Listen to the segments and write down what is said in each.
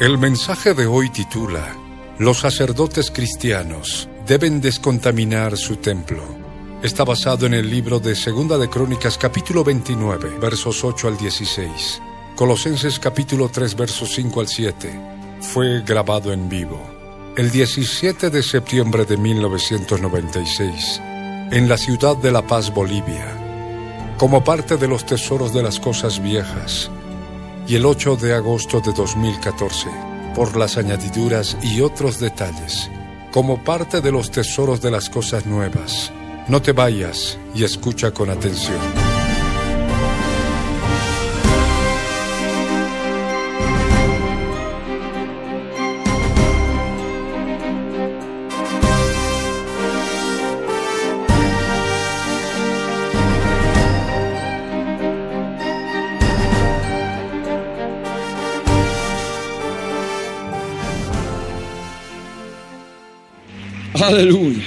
El mensaje de hoy titula Los sacerdotes cristianos deben descontaminar su templo. Está basado en el libro de Segunda de Crónicas capítulo 29, versos 8 al 16. Colosenses capítulo 3, versos 5 al 7. Fue grabado en vivo el 17 de septiembre de 1996 en la ciudad de La Paz, Bolivia, como parte de los tesoros de las cosas viejas y el 8 de agosto de 2014, por las añadiduras y otros detalles, como parte de los tesoros de las cosas nuevas. No te vayas y escucha con atención. Aleluya.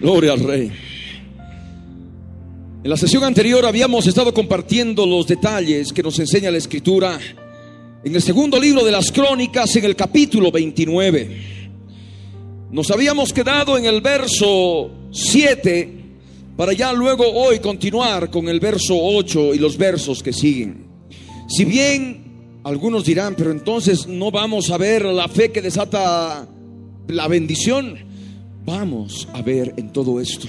Gloria al Rey. En la sesión anterior habíamos estado compartiendo los detalles que nos enseña la Escritura en el segundo libro de las Crónicas, en el capítulo 29. Nos habíamos quedado en el verso 7 para ya luego hoy continuar con el verso 8 y los versos que siguen. Si bien algunos dirán, pero entonces no vamos a ver la fe que desata la bendición. Vamos a ver en todo esto.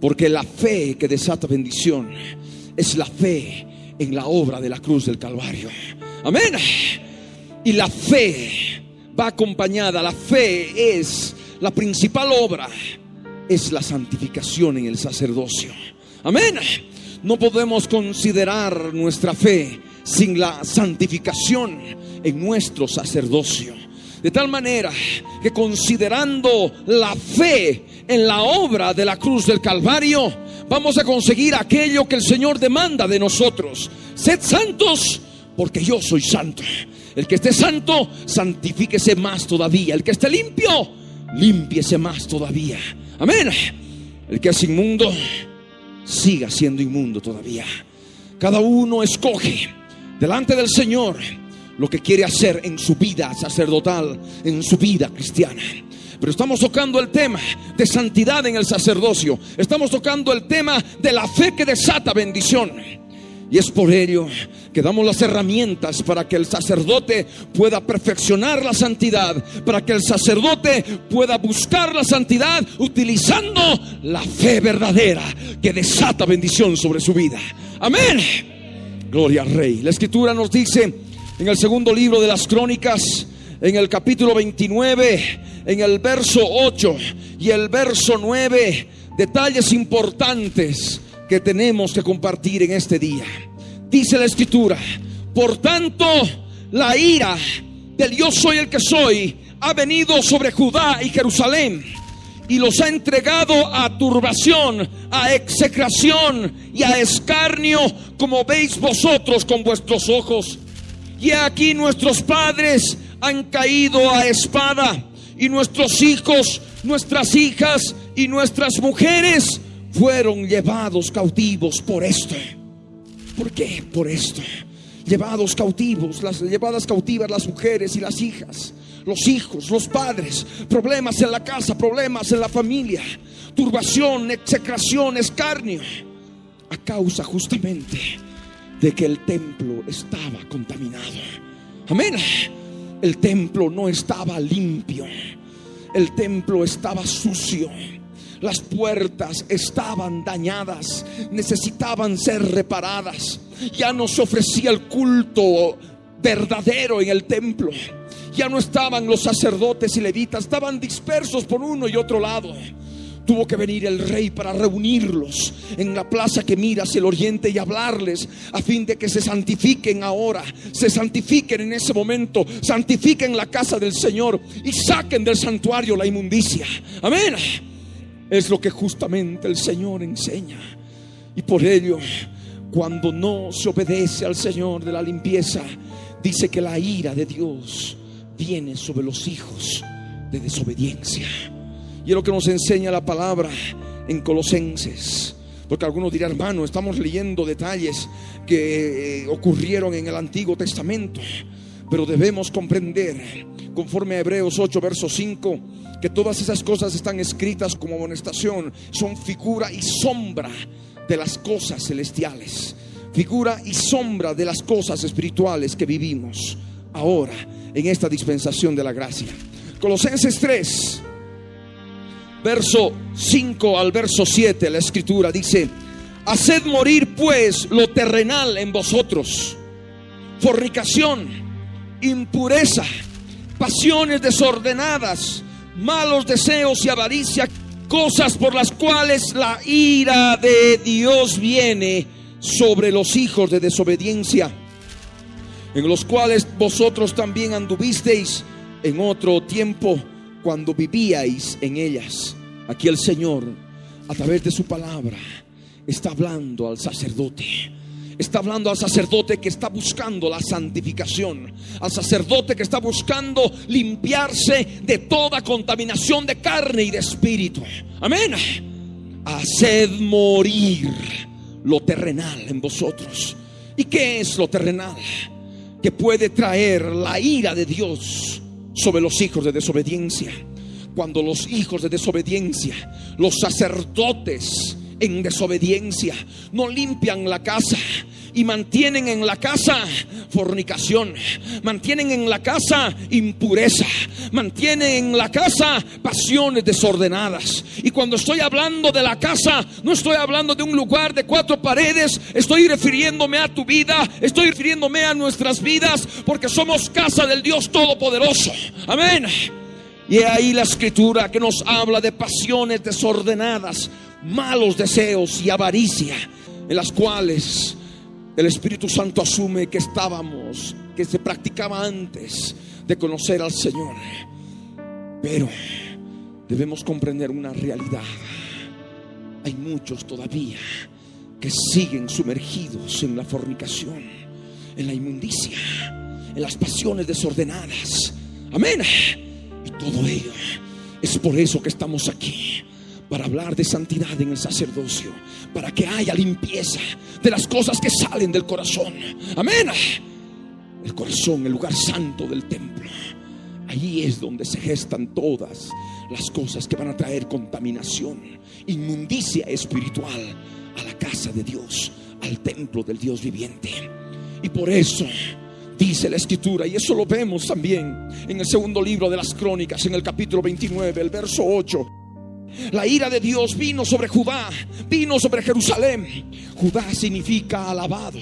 Porque la fe que desata bendición es la fe en la obra de la cruz del Calvario. Amén. Y la fe va acompañada, la fe es la principal obra, es la santificación en el sacerdocio. Amén. No podemos considerar nuestra fe sin la santificación en nuestro sacerdocio. De tal manera que considerando la fe en la obra de la cruz del Calvario, vamos a conseguir aquello que el Señor demanda de nosotros. Sed santos porque yo soy santo. El que esté santo, santifíquese más todavía. El que esté limpio, límpiese más todavía. Amén. El que es inmundo, siga siendo inmundo todavía. Cada uno escoge delante del Señor lo que quiere hacer en su vida sacerdotal, en su vida cristiana. Pero estamos tocando el tema de santidad en el sacerdocio. Estamos tocando el tema de la fe que desata bendición. Y es por ello que damos las herramientas para que el sacerdote pueda perfeccionar la santidad, para que el sacerdote pueda buscar la santidad utilizando la fe verdadera que desata bendición sobre su vida. Amén. Gloria al Rey. La escritura nos dice en el segundo libro de las crónicas, en el capítulo 29, en el verso 8 y el verso 9, detalles importantes que tenemos que compartir en este día. Dice la escritura, por tanto, la ira del yo soy el que soy ha venido sobre Judá y Jerusalén y los ha entregado a turbación, a execración y a escarnio, como veis vosotros con vuestros ojos. Y aquí nuestros padres han caído a espada, y nuestros hijos, nuestras hijas y nuestras mujeres fueron llevados cautivos por esto. ¿Por qué? Por esto. Llevados cautivos, las llevadas cautivas las mujeres y las hijas los hijos, los padres, problemas en la casa, problemas en la familia, turbación, execración, escarnio, a causa justamente de que el templo estaba contaminado. Amén. El templo no estaba limpio. El templo estaba sucio. Las puertas estaban dañadas, necesitaban ser reparadas. Ya no se ofrecía el culto verdadero en el templo ya no estaban los sacerdotes y levitas, estaban dispersos por uno y otro lado. tuvo que venir el rey para reunirlos en la plaza que mira hacia el oriente y hablarles a fin de que se santifiquen ahora, se santifiquen en ese momento, santifiquen la casa del Señor y saquen del santuario la inmundicia. Amén. Es lo que justamente el Señor enseña. Y por ello, cuando no se obedece al Señor de la limpieza, dice que la ira de Dios viene sobre los hijos de desobediencia. Y es lo que nos enseña la palabra en Colosenses. Porque algunos dirán, hermano, estamos leyendo detalles que eh, ocurrieron en el Antiguo Testamento. Pero debemos comprender, conforme a Hebreos 8, verso 5, que todas esas cosas están escritas como amonestación, son figura y sombra de las cosas celestiales, figura y sombra de las cosas espirituales que vivimos ahora en esta dispensación de la gracia. Colosenses 3, verso 5 al verso 7, la escritura dice, haced morir pues lo terrenal en vosotros, fornicación, impureza, pasiones desordenadas, malos deseos y avaricia, cosas por las cuales la ira de Dios viene sobre los hijos de desobediencia, en los cuales vosotros también anduvisteis en otro tiempo cuando vivíais en ellas. Aquí el Señor, a través de su palabra, está hablando al sacerdote. Está hablando al sacerdote que está buscando la santificación, al sacerdote que está buscando limpiarse de toda contaminación de carne y de espíritu. Amén. Haced morir lo terrenal en vosotros. ¿Y qué es lo terrenal? Que puede traer la ira de Dios sobre los hijos de desobediencia. Cuando los hijos de desobediencia, los sacerdotes en desobediencia, no limpian la casa y mantienen en la casa fornicación, mantienen en la casa impureza, mantienen en la casa pasiones desordenadas. Y cuando estoy hablando de la casa, no estoy hablando de un lugar de cuatro paredes, estoy refiriéndome a tu vida, estoy refiriéndome a nuestras vidas, porque somos casa del Dios Todopoderoso. Amén. Y ahí la escritura que nos habla de pasiones desordenadas, malos deseos y avaricia, en las cuales el Espíritu Santo asume que estábamos, que se practicaba antes de conocer al Señor. Pero debemos comprender una realidad. Hay muchos todavía que siguen sumergidos en la fornicación, en la inmundicia, en las pasiones desordenadas. Amén. Y todo ello es por eso que estamos aquí para hablar de santidad en el sacerdocio, para que haya limpieza de las cosas que salen del corazón. Amén. El corazón, el lugar santo del templo. Allí es donde se gestan todas las cosas que van a traer contaminación, inmundicia espiritual a la casa de Dios, al templo del Dios viviente. Y por eso dice la escritura, y eso lo vemos también en el segundo libro de las crónicas, en el capítulo 29, el verso 8. La ira de Dios vino sobre Judá, vino sobre Jerusalén. Judá significa alabado.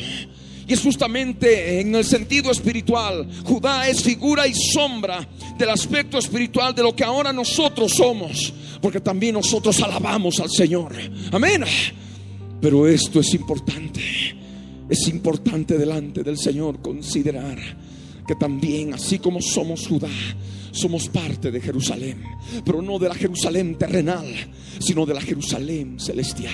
Y es justamente en el sentido espiritual. Judá es figura y sombra del aspecto espiritual de lo que ahora nosotros somos. Porque también nosotros alabamos al Señor. Amén. Pero esto es importante. Es importante delante del Señor considerar que también, así como somos Judá, somos parte de Jerusalén, pero no de la Jerusalén terrenal, sino de la Jerusalén celestial.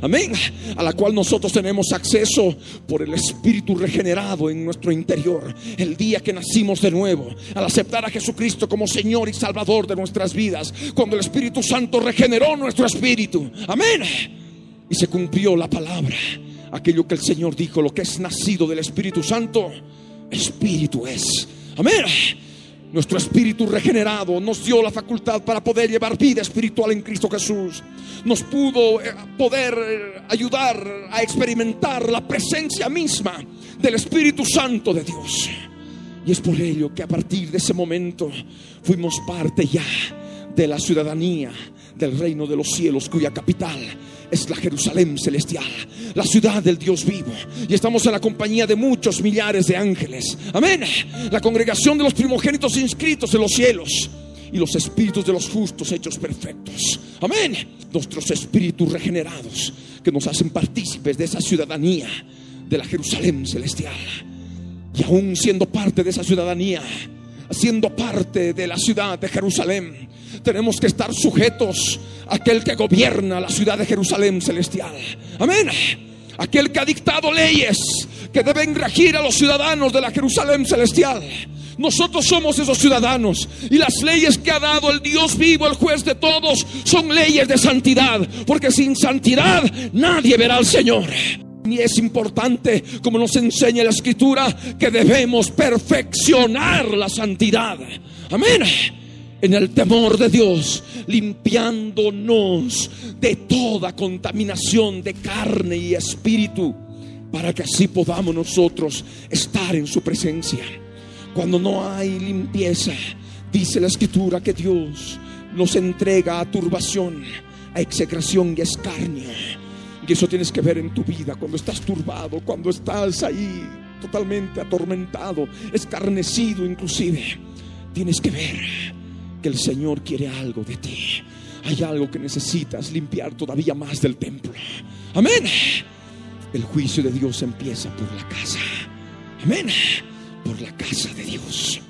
Amén. A la cual nosotros tenemos acceso por el Espíritu regenerado en nuestro interior. El día que nacimos de nuevo, al aceptar a Jesucristo como Señor y Salvador de nuestras vidas, cuando el Espíritu Santo regeneró nuestro espíritu. Amén. Y se cumplió la palabra. Aquello que el Señor dijo, lo que es nacido del Espíritu Santo, Espíritu es. Amén. Nuestro espíritu regenerado nos dio la facultad para poder llevar vida espiritual en Cristo Jesús. Nos pudo eh, poder eh, ayudar a experimentar la presencia misma del Espíritu Santo de Dios. Y es por ello que a partir de ese momento fuimos parte ya de la ciudadanía del reino de los cielos, cuya capital es la Jerusalén celestial, la ciudad del Dios vivo. Y estamos en la compañía de muchos millares de ángeles. Amén. La congregación de los primogénitos inscritos en los cielos. y los espíritus de los justos hechos perfectos. Amén. Nuestros espíritus regenerados que nos hacen partícipes de esa ciudadanía de la Jerusalén celestial. Y aún siendo parte de esa ciudadanía, siendo parte de la ciudad de Jerusalén, tenemos que estar sujetos a aquel que gobierna la ciudad de Jerusalén celestial. Amén. Aquel que ha dictado leyes que deben regir a los ciudadanos de la Jerusalén celestial. Nosotros somos esos ciudadanos y las leyes que ha dado el Dios vivo, el juez de todos, son leyes de santidad, porque sin santidad nadie verá al Señor. Y es importante, como nos enseña la escritura, que debemos perfeccionar la santidad. Amén. En el temor de Dios, limpiándonos de toda contaminación de carne y espíritu, para que así podamos nosotros estar en su presencia. Cuando no hay limpieza, dice la escritura que Dios nos entrega a turbación, a execración y escarnio y eso tienes que ver en tu vida cuando estás turbado, cuando estás ahí totalmente atormentado, escarnecido inclusive. Tienes que ver el Señor quiere algo de ti. Hay algo que necesitas limpiar todavía más del templo. Amén. El juicio de Dios empieza por la casa. Amén. Por la casa de Dios.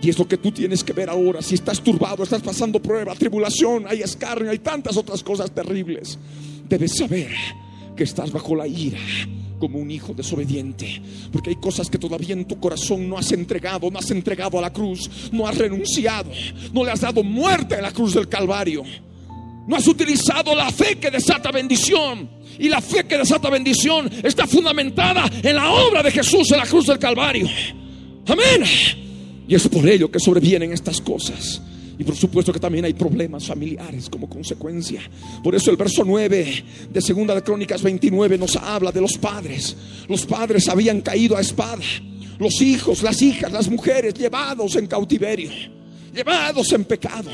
Y es lo que tú tienes que ver ahora. Si estás turbado, estás pasando prueba, tribulación, hay escarnio, hay tantas otras cosas terribles debes saber que estás bajo la ira como un hijo desobediente, porque hay cosas que todavía en tu corazón no has entregado, no has entregado a la cruz, no has renunciado, no le has dado muerte a la cruz del Calvario, no has utilizado la fe que desata bendición, y la fe que desata bendición está fundamentada en la obra de Jesús en la cruz del Calvario. Amén. Y es por ello que sobrevienen estas cosas. Y por supuesto que también hay problemas familiares como consecuencia. Por eso el verso 9 de Segunda de Crónicas 29 nos habla de los padres. Los padres habían caído a espada. Los hijos, las hijas, las mujeres llevados en cautiverio, llevados en pecado.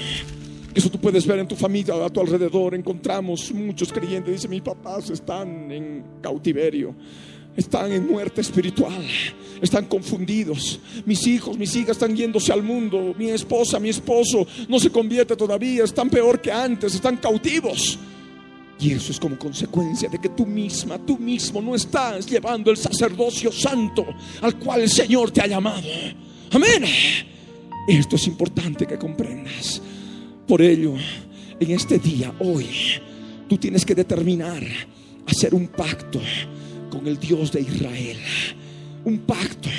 Eso tú puedes ver en tu familia, a tu alrededor. Encontramos muchos creyentes. Dice, mis papás están en cautiverio están en muerte espiritual, están confundidos. Mis hijos, mis hijas están yéndose al mundo. Mi esposa, mi esposo no se convierte todavía, están peor que antes, están cautivos. Y eso es como consecuencia de que tú misma, tú mismo no estás llevando el sacerdocio santo al cual el Señor te ha llamado. Amén. Esto es importante que comprendas. Por ello, en este día, hoy, tú tienes que determinar hacer un pacto con el Dios de Israel. Un pacto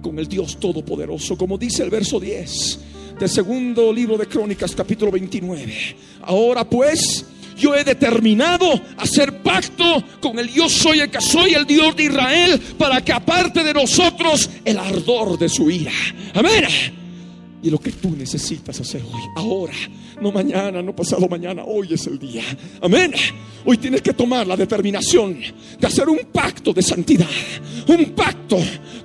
con el Dios Todopoderoso, como dice el verso 10 del segundo libro de Crónicas, capítulo 29. Ahora pues, yo he determinado hacer pacto con el Dios soy el que soy, el Dios de Israel, para que aparte de nosotros el ardor de su ira. Amén. Y lo que tú necesitas hacer hoy, ahora, no mañana, no pasado mañana, hoy es el día. Amén. Hoy tienes que tomar la determinación de hacer un pacto de santidad, un pacto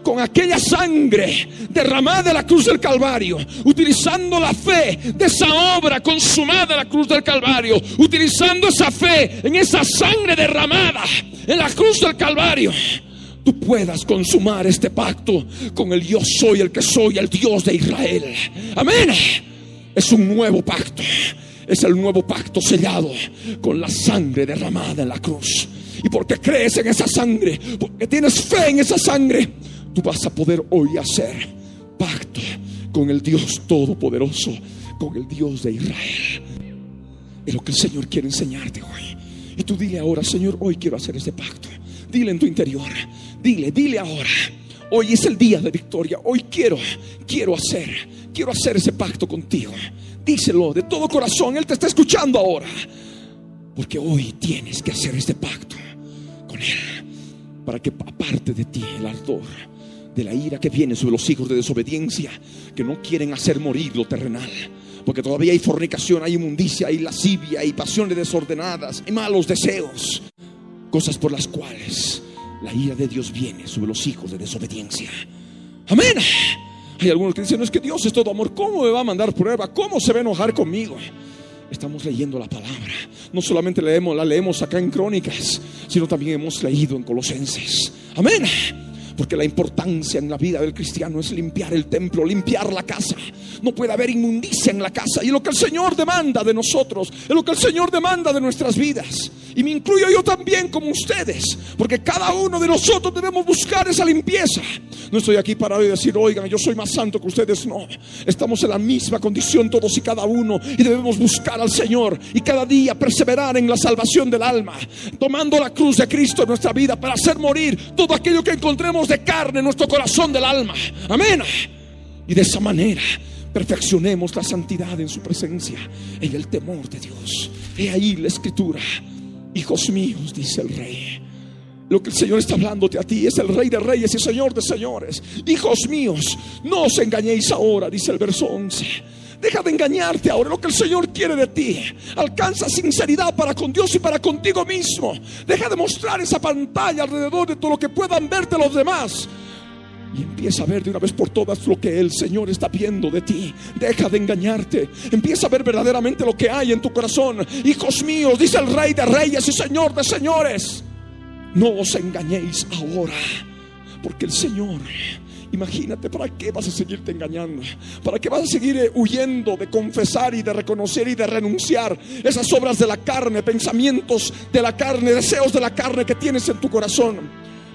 con aquella sangre derramada en la cruz del Calvario, utilizando la fe de esa obra consumada en la cruz del Calvario, utilizando esa fe en esa sangre derramada en la cruz del Calvario tú puedas consumar este pacto con el yo soy el que soy, el Dios de Israel. Amén. Es un nuevo pacto. Es el nuevo pacto sellado con la sangre derramada en la cruz. Y porque crees en esa sangre, porque tienes fe en esa sangre, tú vas a poder hoy hacer pacto con el Dios Todopoderoso, con el Dios de Israel. Es lo que el Señor quiere enseñarte hoy. Y tú dile ahora, Señor, hoy quiero hacer este pacto. Dile en tu interior, dile, dile ahora. Hoy es el día de victoria. Hoy quiero, quiero hacer, quiero hacer ese pacto contigo. Díselo de todo corazón. Él te está escuchando ahora. Porque hoy tienes que hacer este pacto con Él. Para que aparte de ti el ardor de la ira que viene sobre los hijos de desobediencia, que no quieren hacer morir lo terrenal. Porque todavía hay fornicación, hay inmundicia, hay lascivia, hay pasiones desordenadas, hay malos deseos cosas por las cuales la ira de Dios viene sobre los hijos de desobediencia. Amén. Hay algunos que dicen, no es que Dios es todo amor, ¿cómo me va a mandar prueba? ¿Cómo se va a enojar conmigo? Estamos leyendo la palabra. No solamente la leemos acá en Crónicas, sino también hemos leído en Colosenses. Amén. Porque la importancia en la vida del cristiano es limpiar el templo, limpiar la casa. No puede haber inmundicia en la casa. Y lo que el Señor demanda de nosotros, es lo que el Señor demanda de nuestras vidas. Y me incluyo yo también como ustedes. Porque cada uno de nosotros debemos buscar esa limpieza. No estoy aquí para decir, oigan, yo soy más santo que ustedes. No, estamos en la misma condición todos y cada uno. Y debemos buscar al Señor. Y cada día perseverar en la salvación del alma. Tomando la cruz de Cristo en nuestra vida para hacer morir todo aquello que encontremos de carne nuestro corazón del alma. Amén. Y de esa manera perfeccionemos la santidad en su presencia, en el temor de Dios. He ahí la escritura. Hijos míos, dice el rey. Lo que el Señor está hablándote a ti es el Rey de Reyes y Señor de Señores. Hijos míos, no os engañéis ahora, dice el verso 11. Deja de engañarte ahora. Lo que el Señor quiere de ti. Alcanza sinceridad para con Dios y para contigo mismo. Deja de mostrar esa pantalla alrededor de todo lo que puedan verte los demás. Y empieza a ver de una vez por todas lo que el Señor está viendo de ti. Deja de engañarte. Empieza a ver verdaderamente lo que hay en tu corazón. Hijos míos, dice el Rey de Reyes y Señor de Señores. No os engañéis ahora. Porque el Señor Imagínate, ¿para qué vas a seguirte engañando? ¿Para qué vas a seguir eh, huyendo de confesar y de reconocer y de renunciar esas obras de la carne, pensamientos de la carne, deseos de la carne que tienes en tu corazón?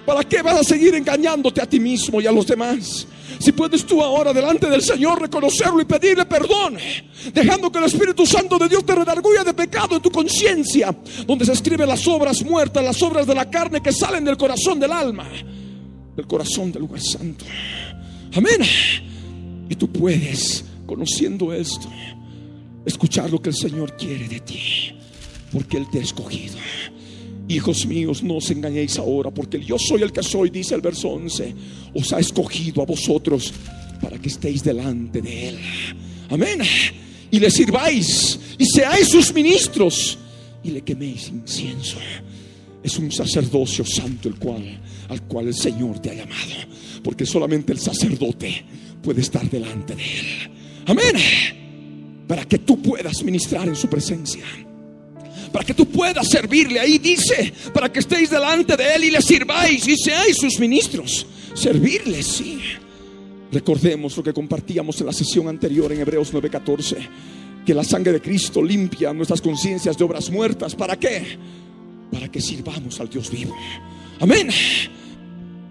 ¿Para qué vas a seguir engañándote a ti mismo y a los demás? Si puedes tú ahora delante del Señor reconocerlo y pedirle perdón, dejando que el Espíritu Santo de Dios te redarguya de pecado en tu conciencia, donde se escriben las obras muertas, las obras de la carne que salen del corazón del alma del corazón del lugar santo. Amén. Y tú puedes, conociendo esto, escuchar lo que el Señor quiere de ti, porque Él te ha escogido. Hijos míos, no os engañéis ahora, porque yo soy el que soy, dice el verso 11, os ha escogido a vosotros para que estéis delante de Él. Amén. Y le sirváis y seáis sus ministros y le queméis incienso. Es un sacerdocio santo el cual al cual el Señor te ha llamado. Porque solamente el sacerdote puede estar delante de Él. Amén. Para que tú puedas ministrar en su presencia. Para que tú puedas servirle. Ahí dice, para que estéis delante de Él y le sirváis y seáis sus ministros. Servirle, sí. Recordemos lo que compartíamos en la sesión anterior en Hebreos 9:14. Que la sangre de Cristo limpia nuestras conciencias de obras muertas. ¿Para qué? Para que sirvamos al Dios vivo. Amén.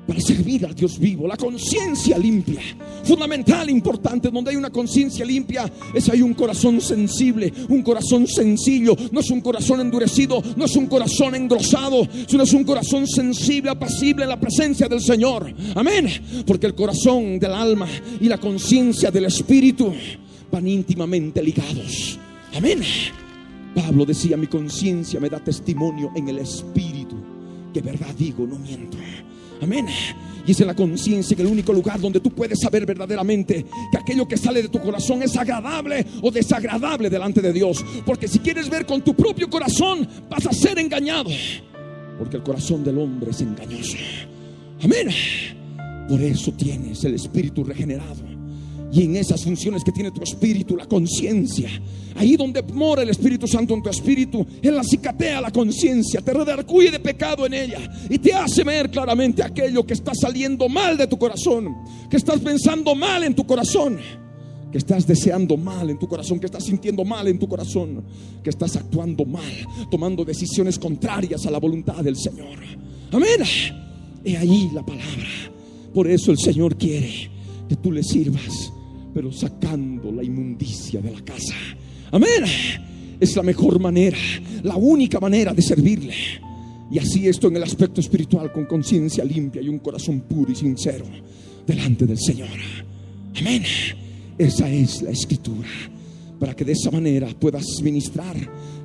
Para servir al Dios vivo, la conciencia limpia, fundamental, importante, donde hay una conciencia limpia, es ahí un corazón sensible, un corazón sencillo, no es un corazón endurecido, no es un corazón engrosado, sino es un corazón sensible, apacible en la presencia del Señor. Amén. Porque el corazón del alma y la conciencia del espíritu van íntimamente ligados. Amén. Pablo decía, mi conciencia me da testimonio en el espíritu que verdad digo, no miento. Amén. Y es en la conciencia que el único lugar donde tú puedes saber verdaderamente que aquello que sale de tu corazón es agradable o desagradable delante de Dios. Porque si quieres ver con tu propio corazón, vas a ser engañado. Porque el corazón del hombre es engañoso. Amén. Por eso tienes el espíritu regenerado y en esas funciones que tiene tu espíritu, la conciencia, ahí donde mora el Espíritu Santo en tu espíritu, Él la cicatea la conciencia, te redarcuye de pecado en ella. Y te hace ver claramente aquello que está saliendo mal de tu corazón, que estás pensando mal en tu corazón, que estás deseando mal en tu corazón, que estás sintiendo mal en tu corazón, que estás actuando mal, tomando decisiones contrarias a la voluntad del Señor. Amén. He ahí la palabra. Por eso el Señor quiere que tú le sirvas pero sacando la inmundicia de la casa. Amén. Es la mejor manera, la única manera de servirle. Y así esto en el aspecto espiritual, con conciencia limpia y un corazón puro y sincero delante del Señor. Amén. Esa es la escritura. Para que de esa manera puedas ministrar,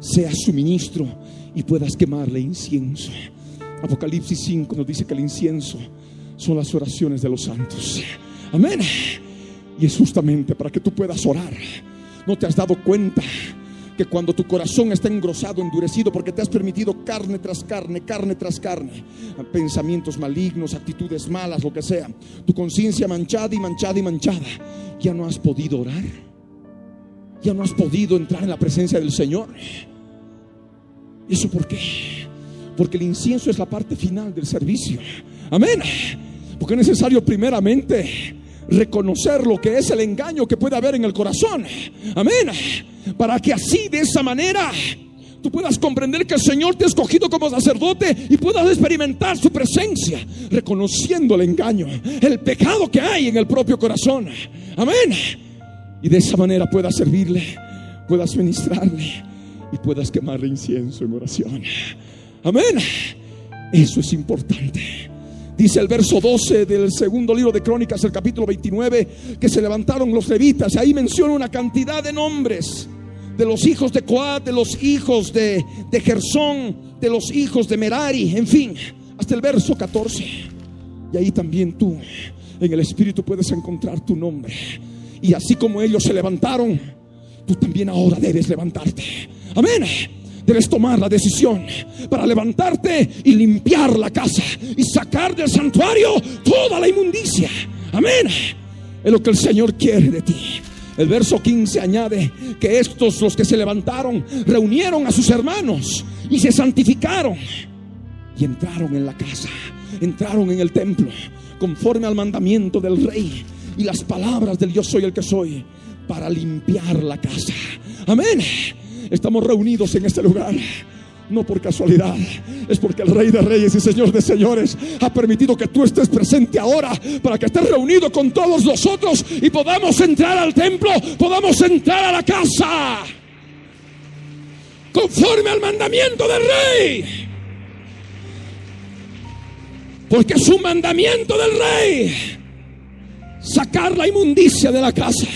seas su ministro y puedas quemarle incienso. Apocalipsis 5 nos dice que el incienso son las oraciones de los santos. Amén. Y es justamente para que tú puedas orar. ¿No te has dado cuenta que cuando tu corazón está engrosado, endurecido, porque te has permitido carne tras carne, carne tras carne, pensamientos malignos, actitudes malas, lo que sea, tu conciencia manchada y manchada y manchada, ya no has podido orar? ¿Ya no has podido entrar en la presencia del Señor? ¿Y eso por qué? Porque el incienso es la parte final del servicio. Amén. Porque es necesario primeramente reconocer lo que es el engaño que puede haber en el corazón. Amén. Para que así, de esa manera, tú puedas comprender que el Señor te ha escogido como sacerdote y puedas experimentar su presencia, reconociendo el engaño, el pecado que hay en el propio corazón. Amén. Y de esa manera puedas servirle, puedas ministrarle y puedas quemarle incienso en oración. Amén. Eso es importante. Dice el verso 12 del segundo libro de Crónicas, el capítulo 29, que se levantaron los levitas. Ahí menciona una cantidad de nombres de los hijos de Coat, de los hijos de, de Gersón, de los hijos de Merari, en fin, hasta el verso 14. Y ahí también tú, en el Espíritu, puedes encontrar tu nombre. Y así como ellos se levantaron, tú también ahora debes levantarte. Amén. Debes tomar la decisión para levantarte y limpiar la casa y sacar del santuario toda la inmundicia. Amén. Es lo que el Señor quiere de ti. El verso 15 añade que estos, los que se levantaron, reunieron a sus hermanos y se santificaron y entraron en la casa, entraron en el templo, conforme al mandamiento del rey y las palabras del yo soy el que soy, para limpiar la casa. Amén. Estamos reunidos en este lugar no por casualidad, es porque el Rey de Reyes y Señor de Señores ha permitido que tú estés presente ahora para que estés reunido con todos nosotros y podamos entrar al templo, podamos entrar a la casa conforme al mandamiento del Rey. Porque es un mandamiento del Rey sacar la inmundicia de la casa.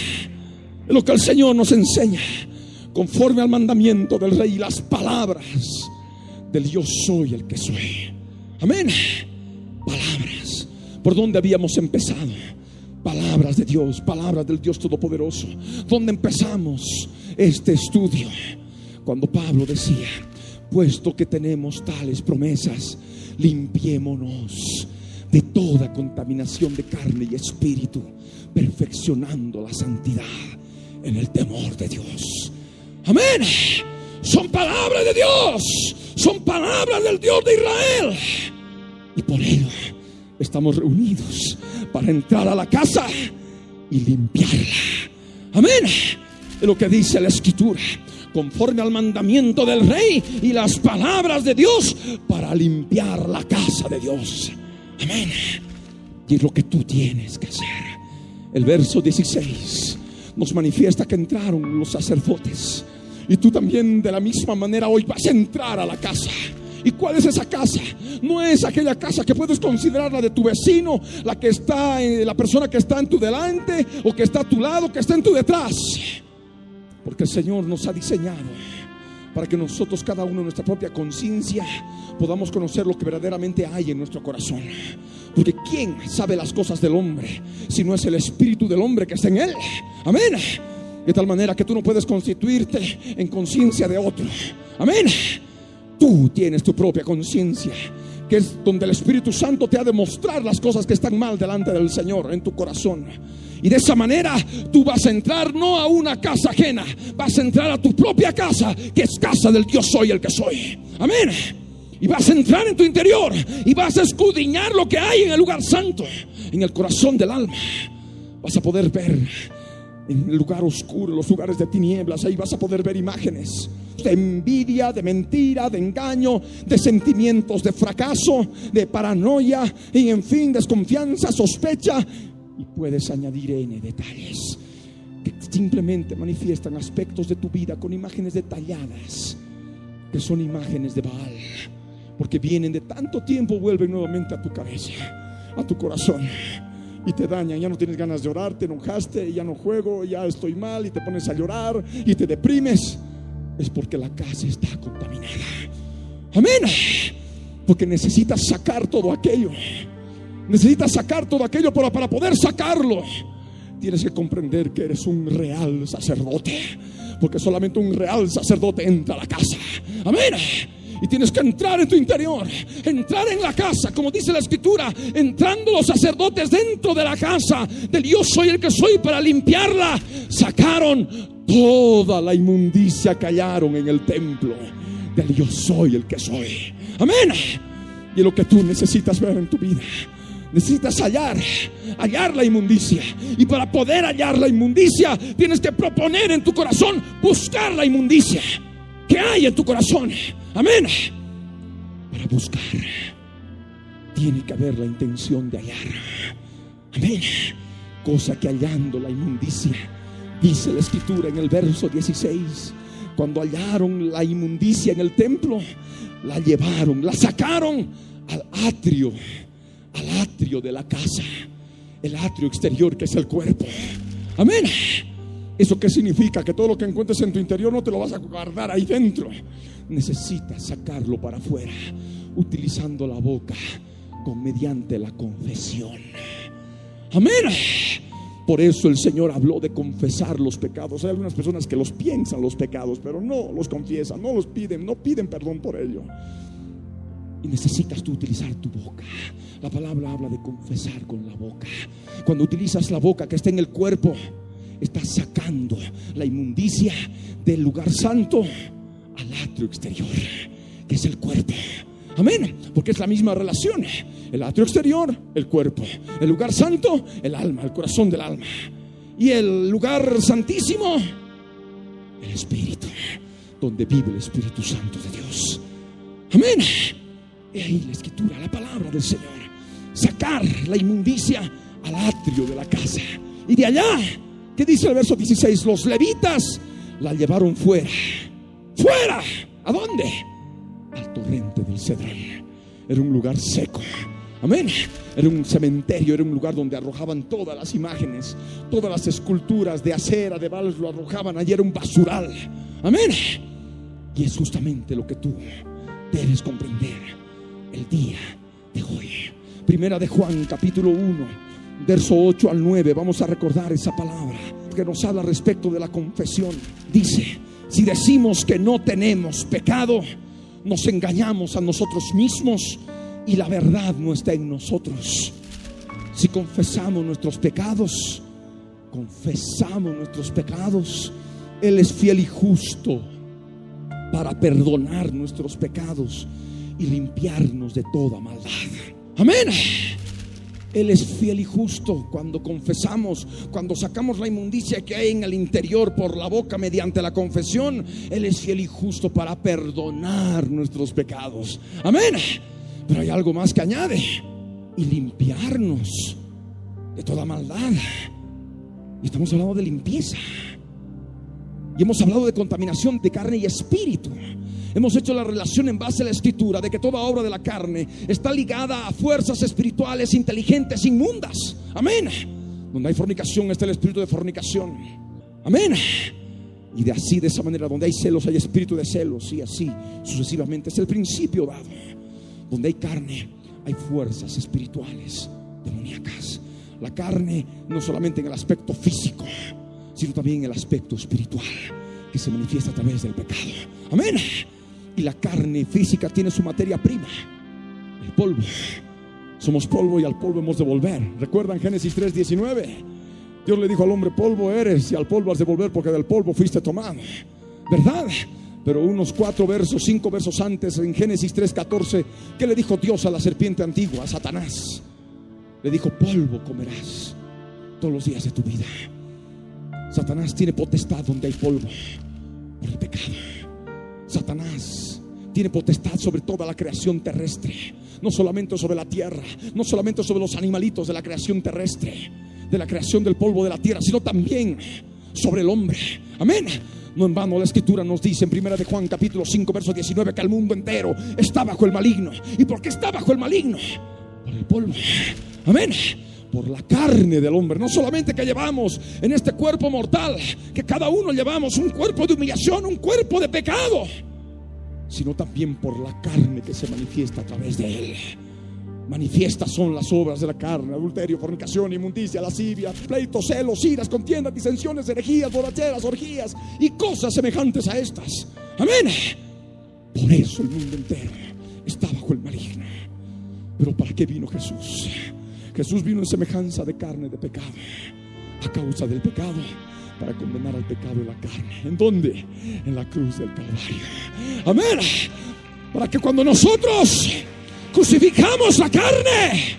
Es lo que el Señor nos enseña conforme al mandamiento del rey y las palabras del yo soy el que soy. Amén. Palabras. ¿Por dónde habíamos empezado? Palabras de Dios, palabras del Dios Todopoderoso. ¿Dónde empezamos este estudio? Cuando Pablo decía, puesto que tenemos tales promesas, limpiémonos de toda contaminación de carne y espíritu, perfeccionando la santidad en el temor de Dios. Amén. Son palabras de Dios. Son palabras del Dios de Israel. Y por ello estamos reunidos para entrar a la casa y limpiarla. Amén. Es lo que dice la escritura. Conforme al mandamiento del rey y las palabras de Dios para limpiar la casa de Dios. Amén. Y es lo que tú tienes que hacer. El verso 16 nos manifiesta que entraron los sacerdotes y tú también de la misma manera hoy vas a entrar a la casa. ¿Y cuál es esa casa? No es aquella casa que puedes considerar la de tu vecino, la que está, en, la persona que está en tu delante o que está a tu lado, que está en tu detrás. Porque el Señor nos ha diseñado para que nosotros, cada uno en nuestra propia conciencia, podamos conocer lo que verdaderamente hay en nuestro corazón. Porque ¿quién sabe las cosas del hombre si no es el espíritu del hombre que está en él? Amén. De tal manera que tú no puedes constituirte en conciencia de otro. Amén. Tú tienes tu propia conciencia, que es donde el Espíritu Santo te ha de mostrar las cosas que están mal delante del Señor en tu corazón. Y de esa manera tú vas a entrar no a una casa ajena, vas a entrar a tu propia casa, que es casa del Dios soy el que soy. Amén. Y vas a entrar en tu interior y vas a escudriñar lo que hay en el lugar santo, en el corazón del alma. Vas a poder ver en el lugar oscuro, los lugares de tinieblas, ahí vas a poder ver imágenes de envidia, de mentira, de engaño, de sentimientos de fracaso, de paranoia y en fin, desconfianza, sospecha. Y puedes añadir N detalles que simplemente manifiestan aspectos de tu vida con imágenes detalladas, que son imágenes de Baal, porque vienen de tanto tiempo, vuelven nuevamente a tu cabeza, a tu corazón y te dañan. Ya no tienes ganas de orar, te enojaste, ya no juego, ya estoy mal y te pones a llorar y te deprimes. Es porque la casa está contaminada. Amén. Porque necesitas sacar todo aquello. Necesitas sacar todo aquello, pero para poder sacarlo, tienes que comprender que eres un real sacerdote. Porque solamente un real sacerdote entra a la casa. Amén. Y tienes que entrar en tu interior, entrar en la casa, como dice la escritura, entrando los sacerdotes dentro de la casa del yo soy el que soy para limpiarla. Sacaron toda la inmundicia que hallaron en el templo del yo soy el que soy. Amén. Y lo que tú necesitas ver en tu vida Necesitas hallar, hallar la inmundicia. Y para poder hallar la inmundicia, tienes que proponer en tu corazón buscar la inmundicia que hay en tu corazón. Amén. Para buscar, tiene que haber la intención de hallar. Amén. Cosa que hallando la inmundicia, dice la escritura en el verso 16, cuando hallaron la inmundicia en el templo, la llevaron, la sacaron al atrio al atrio de la casa, el atrio exterior que es el cuerpo. Amén. ¿Eso qué significa? Que todo lo que encuentres en tu interior no te lo vas a guardar ahí dentro. Necesitas sacarlo para afuera, utilizando la boca con mediante la confesión. Amén. Por eso el Señor habló de confesar los pecados. Hay algunas personas que los piensan los pecados, pero no los confiesan, no los piden, no piden perdón por ello. Y necesitas tú utilizar tu boca. La palabra habla de confesar con la boca. Cuando utilizas la boca que está en el cuerpo, estás sacando la inmundicia del lugar santo al atrio exterior, que es el cuerpo. Amén. Porque es la misma relación. El atrio exterior, el cuerpo. El lugar santo, el alma, el corazón del alma. Y el lugar santísimo, el espíritu, donde vive el Espíritu Santo de Dios. Amén. Y ahí la escritura, la palabra del Señor. Sacar la inmundicia al atrio de la casa. Y de allá, ¿qué dice el verso 16? Los levitas la llevaron fuera. ¡Fuera! ¿A dónde? Al torrente del Cedrón. Era un lugar seco. Amén. Era un cementerio, era un lugar donde arrojaban todas las imágenes, todas las esculturas de acera, de balas, lo arrojaban. Allí era un basural. Amén. Y es justamente lo que tú debes comprender el día de hoy. Primera de Juan, capítulo 1, verso 8 al 9. Vamos a recordar esa palabra que nos habla respecto de la confesión. Dice, si decimos que no tenemos pecado, nos engañamos a nosotros mismos y la verdad no está en nosotros. Si confesamos nuestros pecados, confesamos nuestros pecados, Él es fiel y justo para perdonar nuestros pecados y limpiarnos de toda maldad. Amén. Él es fiel y justo cuando confesamos, cuando sacamos la inmundicia que hay en el interior por la boca mediante la confesión. Él es fiel y justo para perdonar nuestros pecados. Amén. Pero hay algo más que añade. Y limpiarnos de toda maldad. Y estamos hablando de limpieza. Y hemos hablado de contaminación de carne y espíritu. Hemos hecho la relación en base a la escritura de que toda obra de la carne está ligada a fuerzas espirituales inteligentes inmundas. Amén. Donde hay fornicación está el espíritu de fornicación. Amén. Y de así, de esa manera, donde hay celos, hay espíritu de celos. Y así sucesivamente. Es el principio dado. Donde hay carne, hay fuerzas espirituales demoníacas. La carne no solamente en el aspecto físico, sino también en el aspecto espiritual que se manifiesta a través del pecado. Amén. Y la carne física tiene su materia prima, el polvo. Somos polvo y al polvo hemos de volver. ¿Recuerdan Génesis 3:19? Dios le dijo al hombre, polvo eres y al polvo has de volver porque del polvo fuiste tomado. ¿Verdad? Pero unos cuatro versos, cinco versos antes, en Génesis 3:14, ¿qué le dijo Dios a la serpiente antigua, a Satanás? Le dijo, polvo comerás todos los días de tu vida. Satanás tiene potestad donde hay polvo por el pecado. Satanás tiene potestad sobre toda la creación terrestre, no solamente sobre la tierra, no solamente sobre los animalitos de la creación terrestre, de la creación del polvo de la tierra, sino también sobre el hombre. Amén. No en vano la escritura nos dice en primera de Juan capítulo 5 verso 19 que el mundo entero está bajo el maligno. ¿Y por qué está bajo el maligno? Por el polvo. Amén por la carne del hombre. No solamente que llevamos en este cuerpo mortal, que cada uno llevamos un cuerpo de humillación, un cuerpo de pecado, sino también por la carne que se manifiesta a través de él. Manifiestas son las obras de la carne, adulterio, fornicación, inmundicia, lascivia, pleitos, celos, iras, contiendas, disensiones, herejías, borracheras, orgías y cosas semejantes a estas. Amén. Por eso el mundo entero está bajo el maligno. Pero ¿para qué vino Jesús? Jesús vino en semejanza de carne de pecado, a causa del pecado, para condenar al pecado de la carne. ¿En dónde? En la cruz del Calvario. Amén. Para que cuando nosotros crucificamos la carne,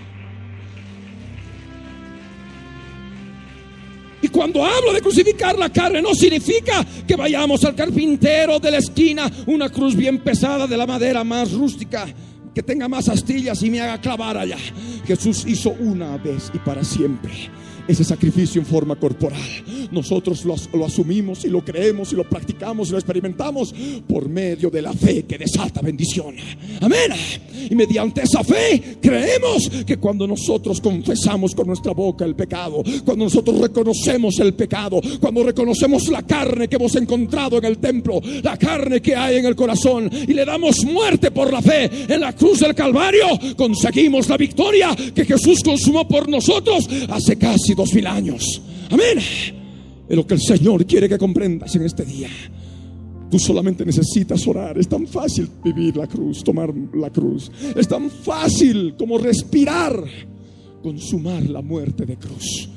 Y cuando hablo de crucificar la carne, no significa que vayamos al carpintero de la esquina, una cruz bien pesada de la madera más rústica, que tenga más astillas y me haga clavar allá. Jesús hizo una vez y para siempre ese sacrificio en forma corporal. Nosotros lo, asumimos y lo creemos y lo practicamos y lo experimentamos por medio de la fe que desata bendición. Amén. Y mediante esa fe creemos que cuando nosotros confesamos con nuestra boca el pecado, cuando nosotros reconocemos el pecado, cuando reconocemos la carne que hemos encontrado en el templo, la carne que hay en el corazón y le damos muerte por la fe en la cruz del Calvario, conseguimos la victoria que Jesús consumó por nosotros hace casi dos mil años. Amén. Es lo que el Señor quiere que comprendas en este día. Tú solamente necesitas orar. Es tan fácil vivir la cruz, tomar la cruz. Es tan fácil como respirar, consumar la muerte de cruz.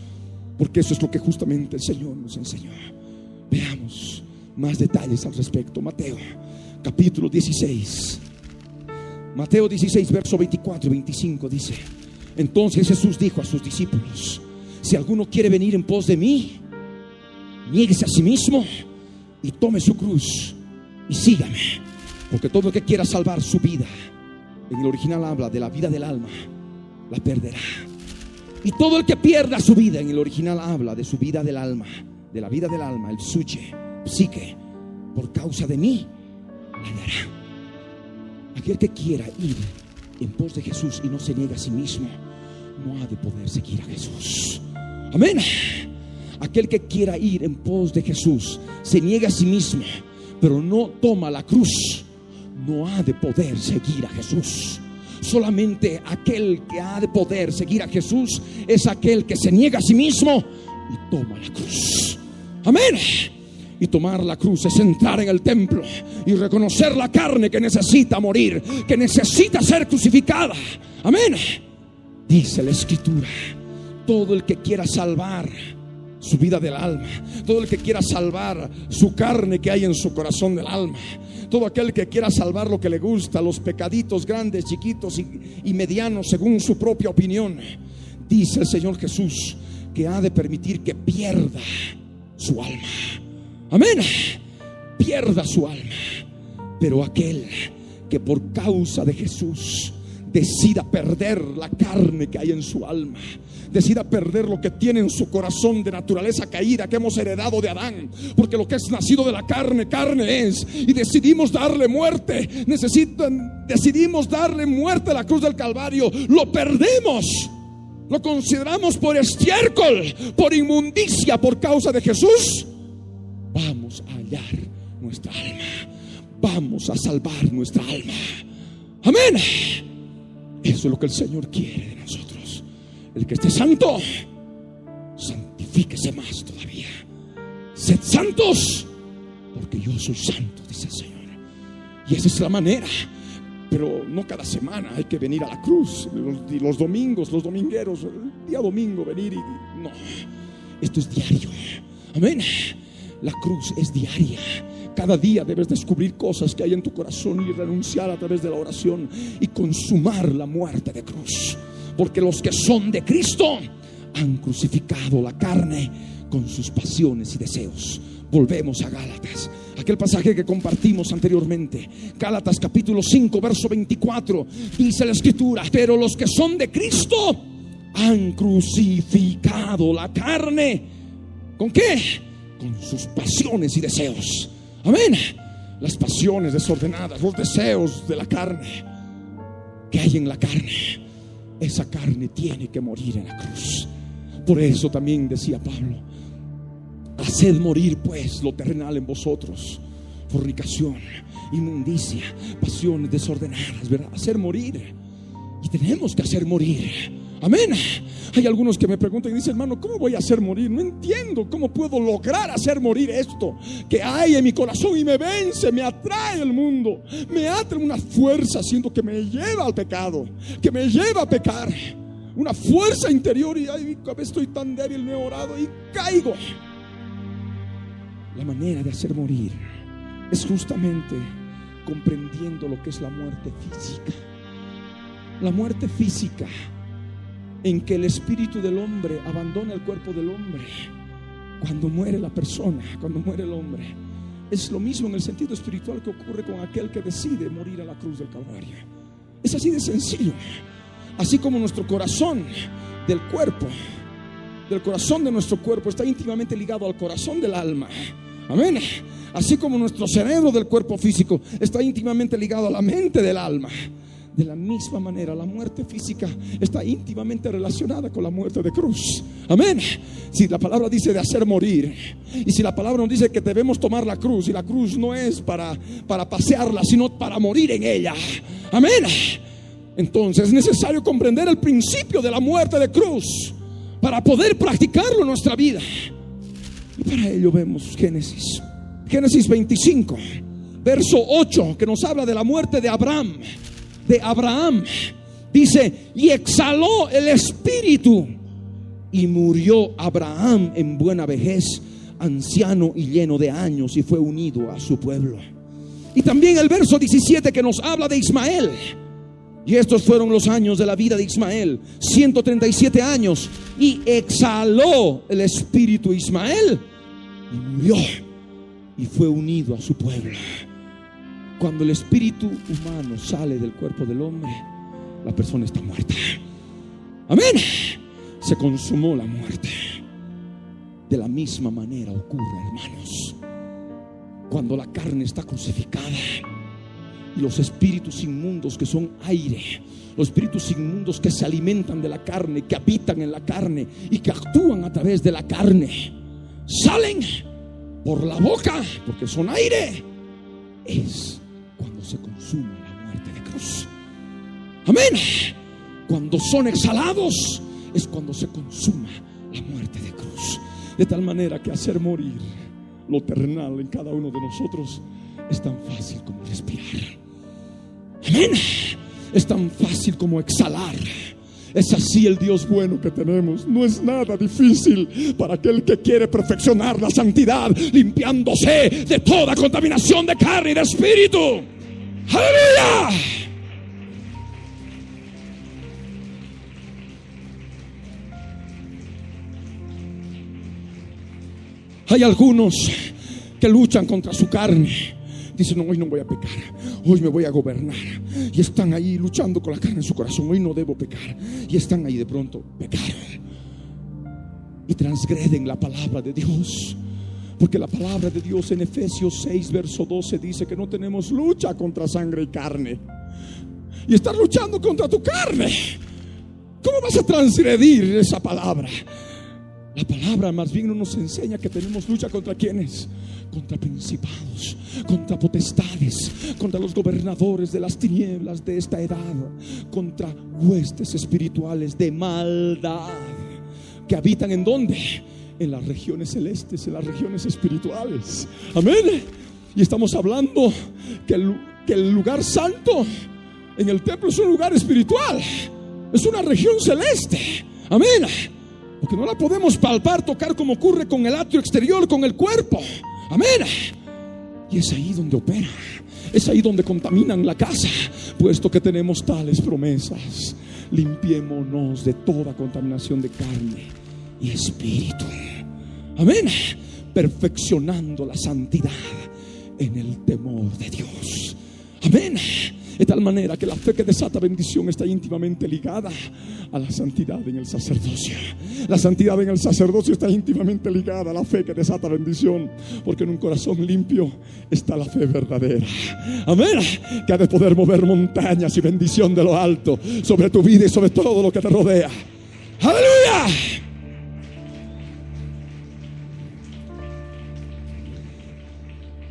Porque eso es lo que justamente el Señor nos enseñó. Veamos más detalles al respecto. Mateo, capítulo 16. Mateo 16, verso 24 y 25 dice, entonces Jesús dijo a sus discípulos, si alguno quiere venir en pos de mí, nieguese a sí mismo y tome su cruz y sígame. Porque todo el que quiera salvar su vida, en el original habla de la vida del alma, la perderá. Y todo el que pierda su vida, en el original habla de su vida del alma, de la vida del alma, el suche, psique, por causa de mí, la dará. Aquel que quiera ir en pos de Jesús y no se niega a sí mismo, no ha de poder seguir a Jesús. Amén. Aquel que quiera ir en pos de Jesús, se niega a sí mismo, pero no toma la cruz, no ha de poder seguir a Jesús. Solamente aquel que ha de poder seguir a Jesús es aquel que se niega a sí mismo y toma la cruz. Amén. Y tomar la cruz es entrar en el templo y reconocer la carne que necesita morir, que necesita ser crucificada. Amén. Dice la escritura, todo el que quiera salvar su vida del alma, todo el que quiera salvar su carne que hay en su corazón del alma, todo aquel que quiera salvar lo que le gusta, los pecaditos grandes, chiquitos y, medianos según su propia opinión, dice el Señor Jesús que ha de permitir que pierda su alma. Amén. Pierda su alma. Pero aquel que por causa de Jesús decida perder la carne que hay en su alma, decida perder lo que tiene en su corazón de naturaleza caída que hemos heredado de Adán, porque lo que es nacido de la carne, carne es, y decidimos darle muerte, necesitan, decidimos darle muerte a la cruz del Calvario, lo perdemos. Lo consideramos por estiércol, por inmundicia, por causa de Jesús. Vamos a hallar nuestra alma. Vamos a salvar nuestra alma. Amén. Eso es lo que el Señor quiere de nosotros. El que esté santo, santifíquese más todavía. Sed santos, porque yo soy santo, dice el Señor. Y esa es la manera. Pero no cada semana hay que venir a la cruz. Los, domingos, los domingueros, el día domingo venir y... No, esto es diario. Amén. La cruz es diaria. Cada día debes descubrir cosas que hay en tu corazón y renunciar a través de la oración y consumar la muerte de cruz. Porque los que son de Cristo han crucificado la carne con sus pasiones y deseos. Volvemos a Gálatas, aquel pasaje que compartimos anteriormente. Gálatas capítulo 5, verso 24. Dice la escritura, pero los que son de Cristo han crucificado la carne. ¿Con qué? Con sus pasiones y deseos. Amén. Las pasiones desordenadas, los deseos de la carne que hay en la carne. Esa carne tiene que morir en la cruz. Por eso también decía Pablo, haced morir pues lo terrenal en vosotros. Fornicación, inmundicia, pasiones desordenadas, ¿verdad? Hacer morir. Y tenemos que hacer morir. Amén. Hay algunos que me preguntan y dicen, hermano, ¿cómo voy a hacer morir? No entiendo cómo puedo lograr hacer morir esto que hay en mi corazón y me vence, me atrae el mundo, me atrae una fuerza, siento que me lleva al pecado, que me lleva a pecar. Una fuerza interior y ay, estoy tan débil, me he orado y caigo. La manera de hacer morir es justamente comprendiendo lo que es la muerte física. La muerte física en que el espíritu del hombre abandona el cuerpo del hombre Cuando muere la persona, cuando muere el hombre, es lo mismo en el sentido espiritual que ocurre con aquel que decide morir a la cruz del Calvario. Es así de sencillo. Así como nuestro corazón del cuerpo, del corazón de nuestro cuerpo está íntimamente ligado al corazón del alma. Amén. Así como nuestro cerebro del cuerpo físico está íntimamente ligado a la mente del alma. De la misma manera, la muerte física está íntimamente relacionada con la muerte de cruz. Amén. Si la palabra dice de hacer morir, y si la palabra nos dice que debemos tomar la cruz, y la cruz no es para, para pasearla, sino para morir en ella. Amén. Entonces es necesario comprender el principio de la muerte de cruz para poder practicarlo en nuestra vida. Y para ello vemos Génesis. Génesis 25, verso 8, que nos habla de la muerte de Abraham de Abraham. Dice, y exhaló el espíritu y murió Abraham en buena vejez, anciano y lleno de años, y fue unido a su pueblo. Y también el verso 17 que nos habla de Ismael. Y estos fueron los años de la vida de Ismael, 137 años. Y exhaló el espíritu Ismael y murió y fue unido a su pueblo. Cuando el espíritu humano sale del cuerpo del hombre, la persona está muerta. Amén. Se consumó la muerte. De la misma manera ocurre, hermanos. Cuando la carne está crucificada y los espíritus inmundos que son aire, los espíritus inmundos que se alimentan de la carne, que habitan en la carne y que actúan a través de la carne, salen por la boca, porque son aire. Es se consuma la muerte de cruz. Amén. Cuando son exhalados es cuando se consuma la muerte de cruz. De tal manera que hacer morir lo terrenal en cada uno de nosotros es tan fácil como respirar. Amén. Es tan fácil como exhalar. Es así el Dios bueno que tenemos. No es nada difícil para aquel que quiere perfeccionar la santidad, limpiándose de toda contaminación de carne y de espíritu. Aleluya. Hay algunos que luchan contra su carne. Dicen, no, hoy no voy a pecar, hoy me voy a gobernar. Y están ahí luchando con la carne en su corazón, hoy no debo pecar. Y están ahí de pronto, pecaron. Y transgreden la palabra de Dios. Porque la palabra de Dios en Efesios 6, verso 12 dice que no tenemos lucha contra sangre y carne. Y estás luchando contra tu carne. ¿Cómo vas a transgredir esa palabra? La palabra más bien no nos enseña que tenemos lucha contra quienes, contra principados, contra potestades, contra los gobernadores de las tinieblas de esta edad, contra huestes espirituales de maldad que habitan en dónde? en las regiones celestes, en las regiones espirituales. Amén. Y estamos hablando que el, que el lugar santo en el templo es un lugar espiritual. Es una región celeste. Amén. Porque no la podemos palpar, tocar como ocurre con el atrio exterior, con el cuerpo. Amén. Y es ahí donde opera. Es ahí donde contaminan la casa, puesto que tenemos tales promesas. Limpiémonos de toda contaminación de carne y espíritu. Amén. Perfeccionando la santidad en el temor de Dios. Amén. De tal manera que la fe que desata bendición está íntimamente ligada a la santidad en el sacerdocio. La santidad en el sacerdocio está íntimamente ligada a la fe que desata bendición. Porque en un corazón limpio está la fe verdadera. Amén. Que ha de poder mover montañas y bendición de lo alto sobre tu vida y sobre todo lo que te rodea. Aleluya.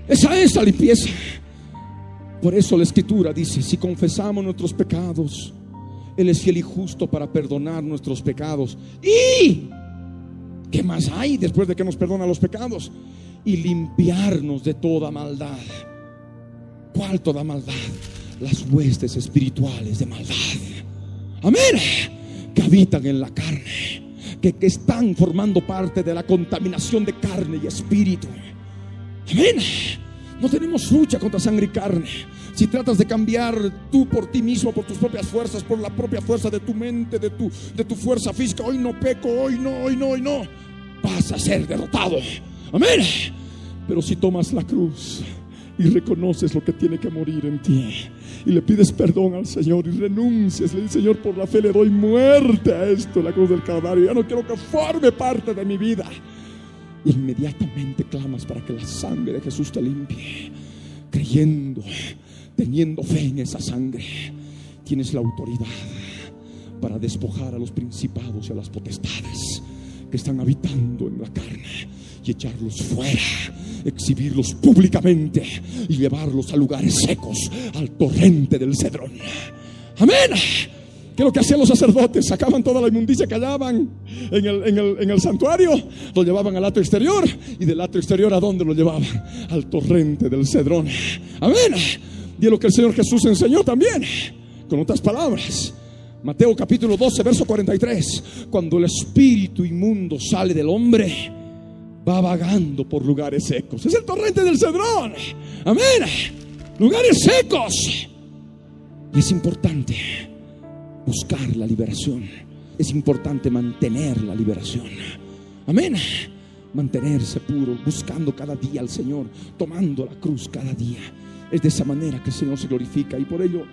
Esa es la limpieza. Por eso la escritura dice, si confesamos nuestros pecados, Él es fiel y justo para perdonar nuestros pecados. ¿Y qué más hay después de que nos perdona los pecados? Y limpiarnos de toda maldad. ¿Cuál toda maldad? Las huestes espirituales de maldad. Amén. Que habitan en la carne. Que, que están formando parte de la contaminación de carne y espíritu. Amén. No tenemos lucha contra sangre y carne. Si tratas de cambiar tú por ti mismo, por tus propias fuerzas, por la propia fuerza de tu mente, de tu, de tu fuerza física, hoy no peco, hoy no, hoy no, hoy no. vas a ser derrotado. Amén. Pero si tomas la cruz y reconoces lo que tiene que morir en ti y le pides perdón al Señor y renuncias, le dices, Señor, por la fe le doy muerte a esto, la cruz del Calvario, ya no quiero que forme parte de mi vida. Inmediatamente clamas para que la sangre de Jesús te limpie, creyendo, teniendo fe en esa sangre, tienes la autoridad para despojar a los principados y a las potestades que están habitando en la carne y echarlos fuera, exhibirlos públicamente y llevarlos a lugares secos, al torrente del cedrón. Amén. ¿Qué es lo que hacían los sacerdotes? Sacaban toda la inmundicia que hallaban en el, en, el, en el, santuario, lo llevaban al atrio exterior y del atrio exterior a dónde lo llevaban? Al torrente del cedrón. Amén. Y es lo que el Señor Jesús enseñó también, con otras palabras. Mateo capítulo 12, verso 43. Cuando el espíritu inmundo sale del hombre, va vagando por lugares secos. Es el torrente del Cedrón. Amén. Lugares secos. Y es importante buscar la liberación. Es importante mantener la liberación. Amén. Mantenerse puro, buscando cada día al Señor, tomando la cruz cada día. Es de esa manera que el Señor se glorifica y por ello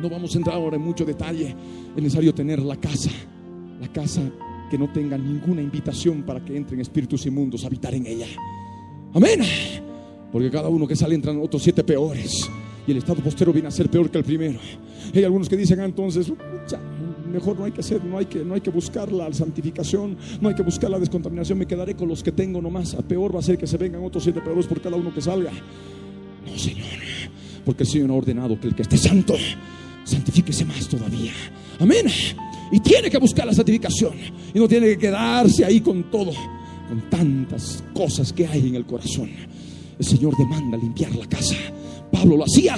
no vamos a entrar ahora en mucho detalle. Es necesario tener la casa, la casa que no tenga ninguna invitación para que entren espíritus inmundos a habitar en ella. Amén. Porque cada uno que sale entran otros siete peores. Y el estado postero viene a ser peor que el primero. Hay algunos que dicen ah, entonces, mejor no hay que hacer, no hay que, no hay que buscar la santificación, no hay que buscar la descontaminación, me quedaré con los que tengo nomás. A peor va a ser que se vengan otros siete peores por cada uno que salga. No, Señor, porque el Señor ha ordenado que el que esté santo, santifíquese más todavía. Amén. Y tiene que buscar la santificación. Y no tiene que quedarse ahí con todo, con tantas cosas que hay en el corazón. El Señor demanda limpiar la casa. Pablo lo hacía,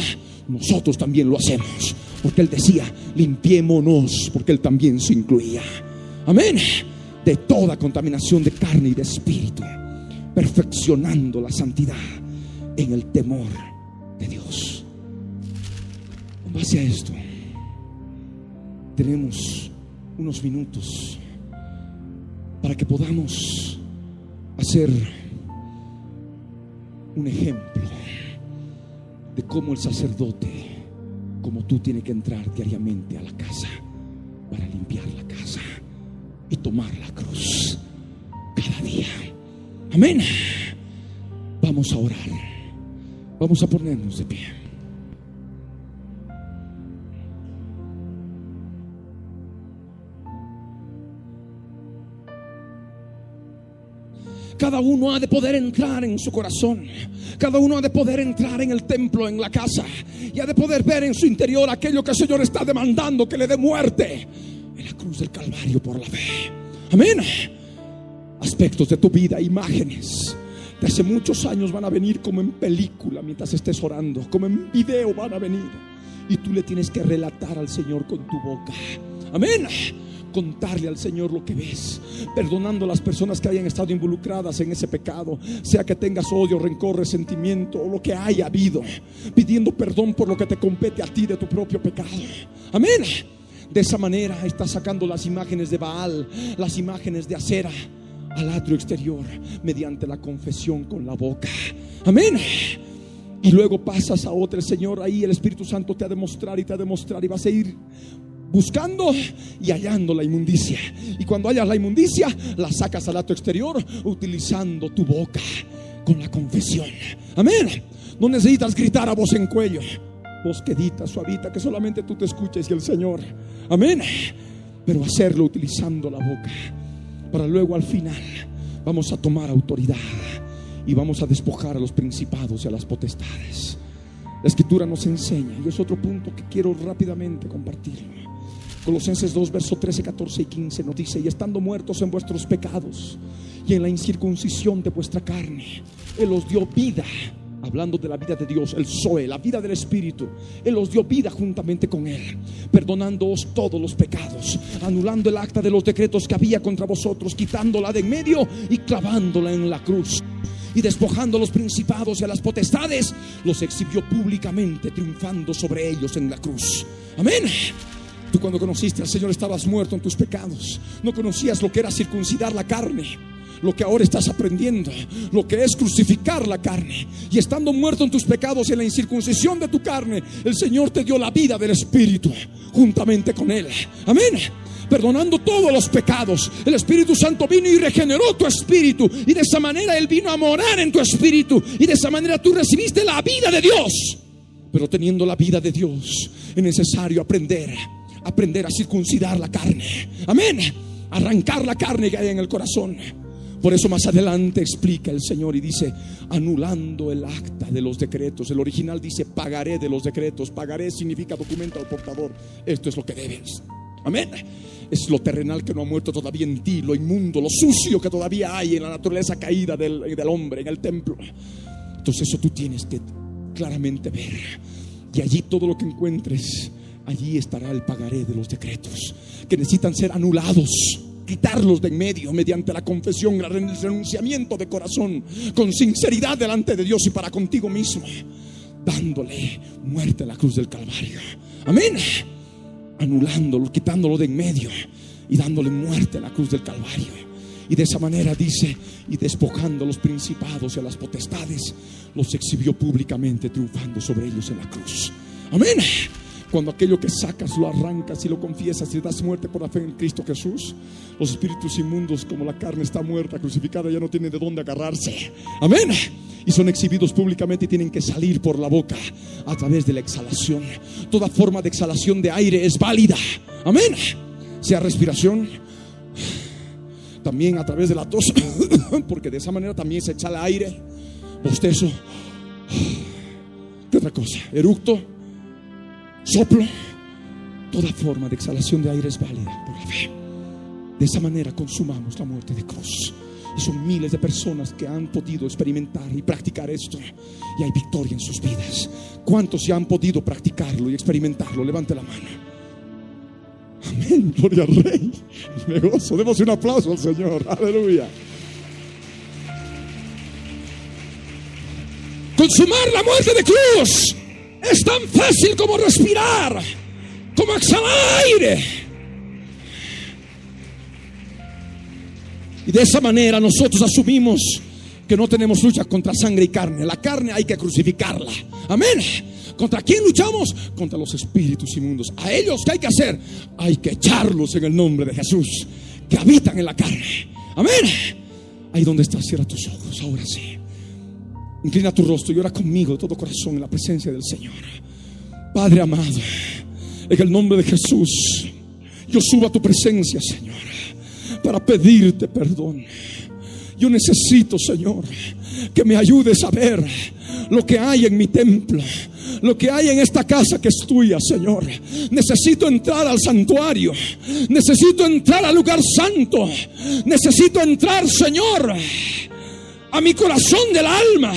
nosotros también lo hacemos. Porque él decía, limpiémonos, porque él también se incluía. Amén. De toda contaminación de carne y de espíritu, perfeccionando la santidad en el temor de Dios. En base a esto, tenemos unos minutos para que podamos hacer un ejemplo de cómo el sacerdote, como tú, tiene que entrar diariamente a la casa para limpiar la casa y tomar la cruz cada día. Amén. Vamos a orar. Vamos a ponernos de pie. Cada uno ha de poder entrar en su corazón. Cada uno ha de poder entrar en el templo, en la casa. Y ha de poder ver en su interior aquello que el Señor está demandando que le dé muerte. En la cruz del Calvario por la fe. Amén. Aspectos de tu vida, imágenes. De hace muchos años van a venir como en película mientras estés orando. Como en video van a venir. Y tú le tienes que relatar al Señor con tu boca. Amén contarle al Señor lo que ves, perdonando a las personas que hayan estado involucradas en ese pecado, sea que tengas odio, rencor, resentimiento o lo que haya habido, pidiendo perdón por lo que te compete a ti de tu propio pecado. Amén. De esa manera estás sacando las imágenes de Baal, las imágenes de acera al atrio exterior mediante la confesión con la boca. Amén. Y luego pasas a otro, Señor ahí, el Espíritu Santo te ha de mostrar y te ha de mostrar y vas a ir buscando y hallando la inmundicia. Y cuando hallas la inmundicia, la sacas al acto exterior utilizando tu boca con la confesión. Amén. No necesitas gritar a voz en cuello. Voz quedita, suavita, que solamente tú te escuches y el Señor. Amén. Pero hacerlo utilizando la boca. Para luego al final vamos a tomar autoridad y vamos a despojar a los principados y a las potestades. La escritura nos enseña, y es otro punto que quiero rápidamente compartirlo. Colosenses 2, verso 13, 14 y 15 nos dice, y estando muertos en vuestros pecados y en la incircuncisión de vuestra carne, Él os dio vida, hablando de la vida de Dios, el Zoe, la vida del Espíritu, Él os dio vida juntamente con Él, perdonándoos todos los pecados, anulando el acta de los decretos que había contra vosotros, quitándola de en medio y clavándola en la cruz y despojando a los principados y a las potestades, los exhibió públicamente, triunfando sobre ellos en la cruz. Amén. Tú cuando conociste al Señor estabas muerto en tus pecados. No conocías lo que era circuncidar la carne. lo que ahora estás aprendiendo, lo que es crucificar la carne. Y estando muerto en tus pecados en la incircuncisión de tu carne, el Señor te dio la vida del Espíritu juntamente con Él. Amén perdonando todos los pecados. El Espíritu Santo vino y regeneró tu espíritu. Y de esa manera Él vino a morar en tu espíritu. Y de esa manera tú recibiste la vida de Dios. Pero teniendo la vida de Dios, es necesario aprender, aprender a circuncidar la carne. Amén. Arrancar la carne que hay en el corazón. Por eso más adelante explica el Señor y dice, anulando el acta de los decretos. El original dice, pagaré de los decretos. Pagaré significa documento al portador. Esto es lo que debes. Amén. Es lo terrenal que no ha muerto todavía en ti, lo inmundo, lo sucio que todavía hay en la naturaleza caída del, del hombre, en el templo. Entonces eso tú tienes que claramente ver. Y allí todo lo que encuentres, allí estará el pagaré de los decretos que necesitan ser anulados quitarlos de en medio mediante la confesión, el renunciamiento de corazón, con sinceridad delante de Dios y para contigo mismo, dándole muerte a la cruz del Calvario. Amén. Anulándolo, quitándolo de en medio y dándole muerte a la cruz del Calvario. Y de esa manera dice, y despojando a los principados y a las potestades, los exhibió públicamente, triunfando sobre ellos en la cruz. Amén. Cuando aquello que sacas lo arrancas y lo confiesas y das muerte por la fe en Cristo Jesús, los espíritus inmundos, como la carne está muerta, crucificada, ya no tienen de dónde agarrarse. Amén. Y son exhibidos públicamente y tienen que salir por la boca a través de la exhalación. Toda forma de exhalación de aire es válida. Amén. Sea respiración, también a través de la tos, porque de esa manera también se echa el aire, bostezo. ¿Qué otra cosa? Eructo soplo, toda forma de exhalación de aire es válida por la fe. De esa manera consumamos la muerte de cruz. Y son miles de personas que han podido experimentar y practicar esto. Y hay victoria en sus vidas. ¿Cuántos se han podido practicarlo y experimentarlo? Levante la mano. Amén. Gloria al Rey. Me gozo. Demos un aplauso al Señor. Aleluya. Consumar la muerte de cruz es tan fácil como respirar, como exhalar aire. Y de esa manera nosotros asumimos que no tenemos lucha contra sangre y carne. La carne hay que crucificarla. Amén. ¿Contra quién luchamos? Contra los espíritus inmundos. A ellos, ¿qué hay que hacer? Hay que echarlos en el nombre de Jesús, que habitan en la carne. Amén. Ahí donde estás, cierra tus ojos, ahora sí. Inclina tu rostro y ora conmigo todo corazón en la presencia del Señor. Padre amado, en el nombre de Jesús, yo subo a tu presencia, Señor, para pedirte perdón. Yo necesito, Señor, que me ayudes a ver lo que hay en mi templo, lo que hay en esta casa que es tuya, Señor. Necesito entrar al santuario, necesito entrar al lugar santo, necesito entrar, Señor a mi corazón del alma.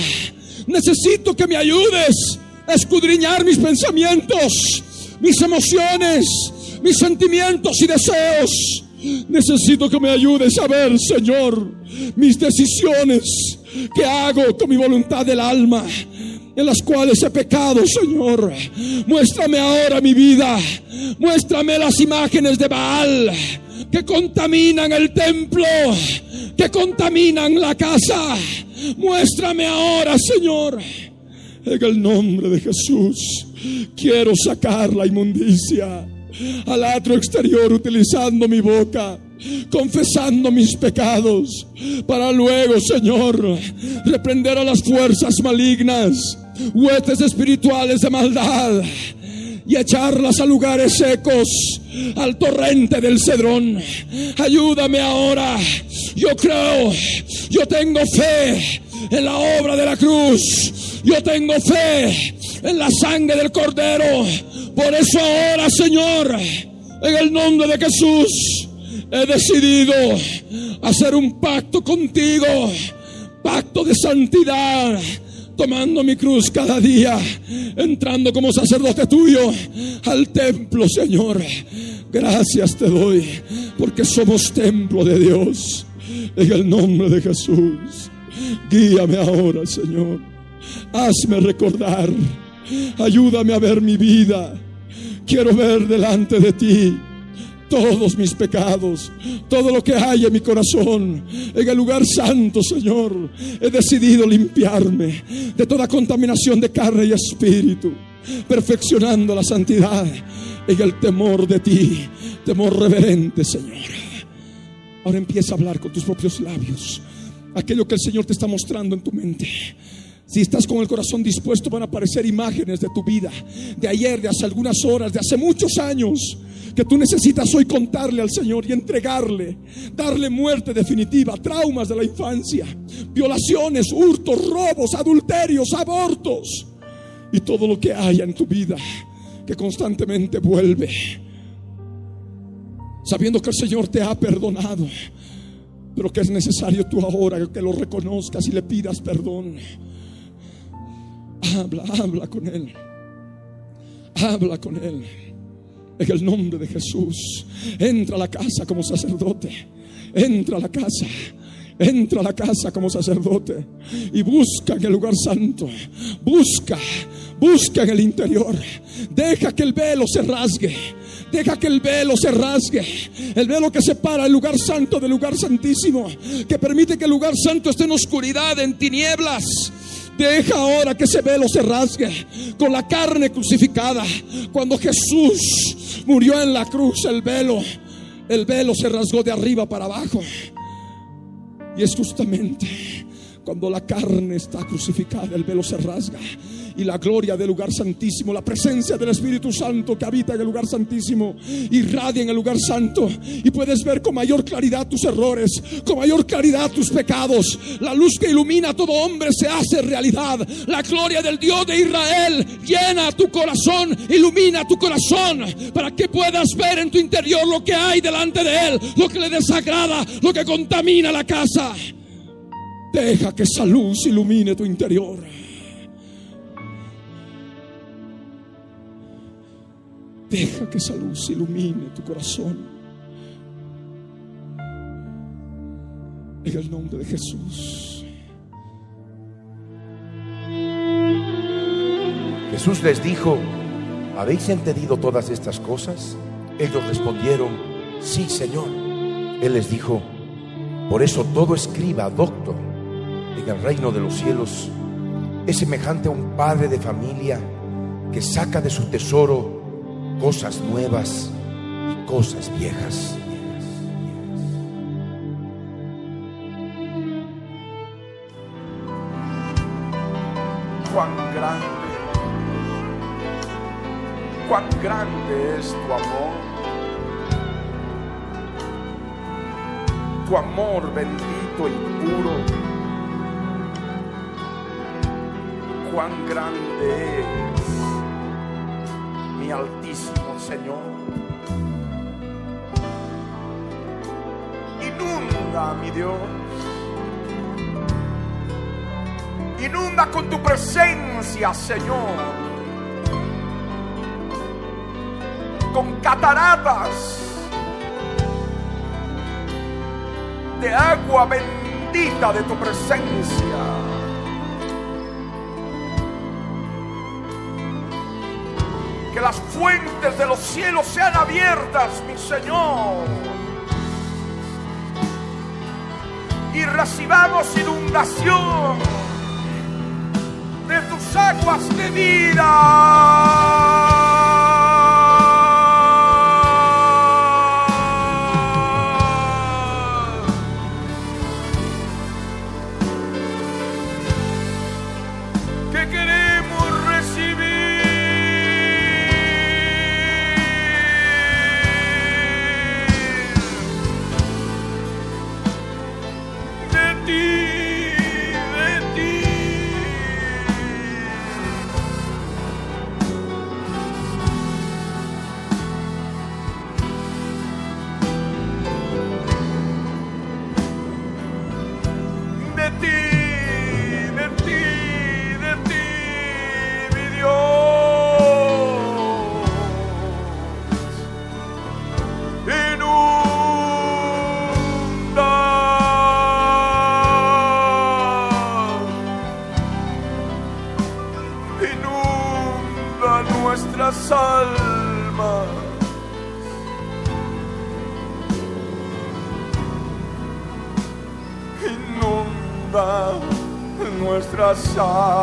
Necesito que me ayudes a escudriñar mis pensamientos, mis emociones, mis sentimientos y deseos. Necesito que me ayudes a ver, Señor, mis decisiones que hago con mi voluntad del alma, en las cuales he pecado, Señor. Muéstrame ahora mi vida. Muéstrame las imágenes de Baal que contaminan el templo, que contaminan la casa. Muéstrame ahora, Señor. En el nombre de Jesús, quiero sacar la inmundicia al atrio exterior utilizando mi boca, confesando mis pecados, para luego, Señor, reprender a las fuerzas malignas, huestes espirituales de maldad y echarlas a lugares secos, al torrente del Cedrón. Ayúdame ahora. Yo creo, yo tengo fe en la obra de la cruz. Yo tengo fe en la sangre del Cordero. Por eso ahora, Señor, en el nombre de Jesús, he decidido hacer un pacto contigo. Pacto de santidad tomando mi cruz cada día, entrando como sacerdote tuyo al templo, Señor. Gracias te doy, porque somos templo de Dios. En el nombre de Jesús, guíame ahora, Señor. Hazme recordar. Ayúdame a ver mi vida. Quiero ver delante de ti todos mis pecados, todo lo que hay en mi corazón, en el lugar santo, Señor. He decidido limpiarme de toda contaminación de carne y espíritu, perfeccionando la santidad en el temor de ti, temor reverente, Señor. Ahora empieza a hablar con tus propios labios aquello que el Señor te está mostrando en tu mente. Si estás con el corazón dispuesto, van a aparecer imágenes de tu vida, de ayer, de hace algunas horas, de hace muchos años, que tú necesitas hoy contarle al Señor y entregarle, darle muerte definitiva, traumas de la infancia, violaciones, hurtos, robos, adulterios, abortos y todo lo que haya en tu vida que constantemente vuelve, sabiendo que el Señor te ha perdonado, pero que es necesario tú ahora que lo reconozcas y le pidas perdón. Habla, habla con Él. Habla con Él. En el nombre de Jesús. Entra a la casa como sacerdote. Entra a la casa. Entra a la casa como sacerdote y busca en el lugar santo. Busca, busca en el interior. Deja que el velo se rasgue. Deja que el velo se rasgue. El velo que separa el lugar santo del lugar santísimo. Que permite que el lugar santo esté en oscuridad, en tinieblas. Deja ahora que ese velo se rasgue con la carne crucificada. Cuando Jesús murió en la cruz, el velo, el velo se rasgó de arriba para abajo. Y es justamente cuando la carne está crucificada, el velo se rasga y la gloria del lugar santísimo, la presencia del Espíritu Santo que habita en el lugar santísimo, irradia en el lugar santo y puedes ver con mayor claridad tus errores, con mayor claridad tus pecados. La luz que ilumina a todo hombre se hace realidad. La gloria del Dios de Israel llena tu corazón, ilumina tu corazón para que puedas ver en tu interior lo que hay delante de Él, lo que le desagrada, lo que contamina la casa. Deja que esa luz ilumine tu interior. Deja que esa luz ilumine tu corazón. En el nombre de Jesús. Jesús les dijo, ¿habéis entendido todas estas cosas? Ellos respondieron, sí, Señor. Él les dijo, por eso todo escriba, doctor, en el reino de los cielos es semejante a un padre de familia que saca de su tesoro cosas nuevas y cosas viejas. Cuán grande, cuán grande es tu amor. Tu amor bendito y puro. Cuán grande es altísimo Señor. Inunda, mi Dios. Inunda con tu presencia, Señor. Con cataratas de agua bendita de tu presencia. Que las fuentes de los cielos sean abiertas, mi Señor. Y recibamos inundación de tus aguas de vida. saw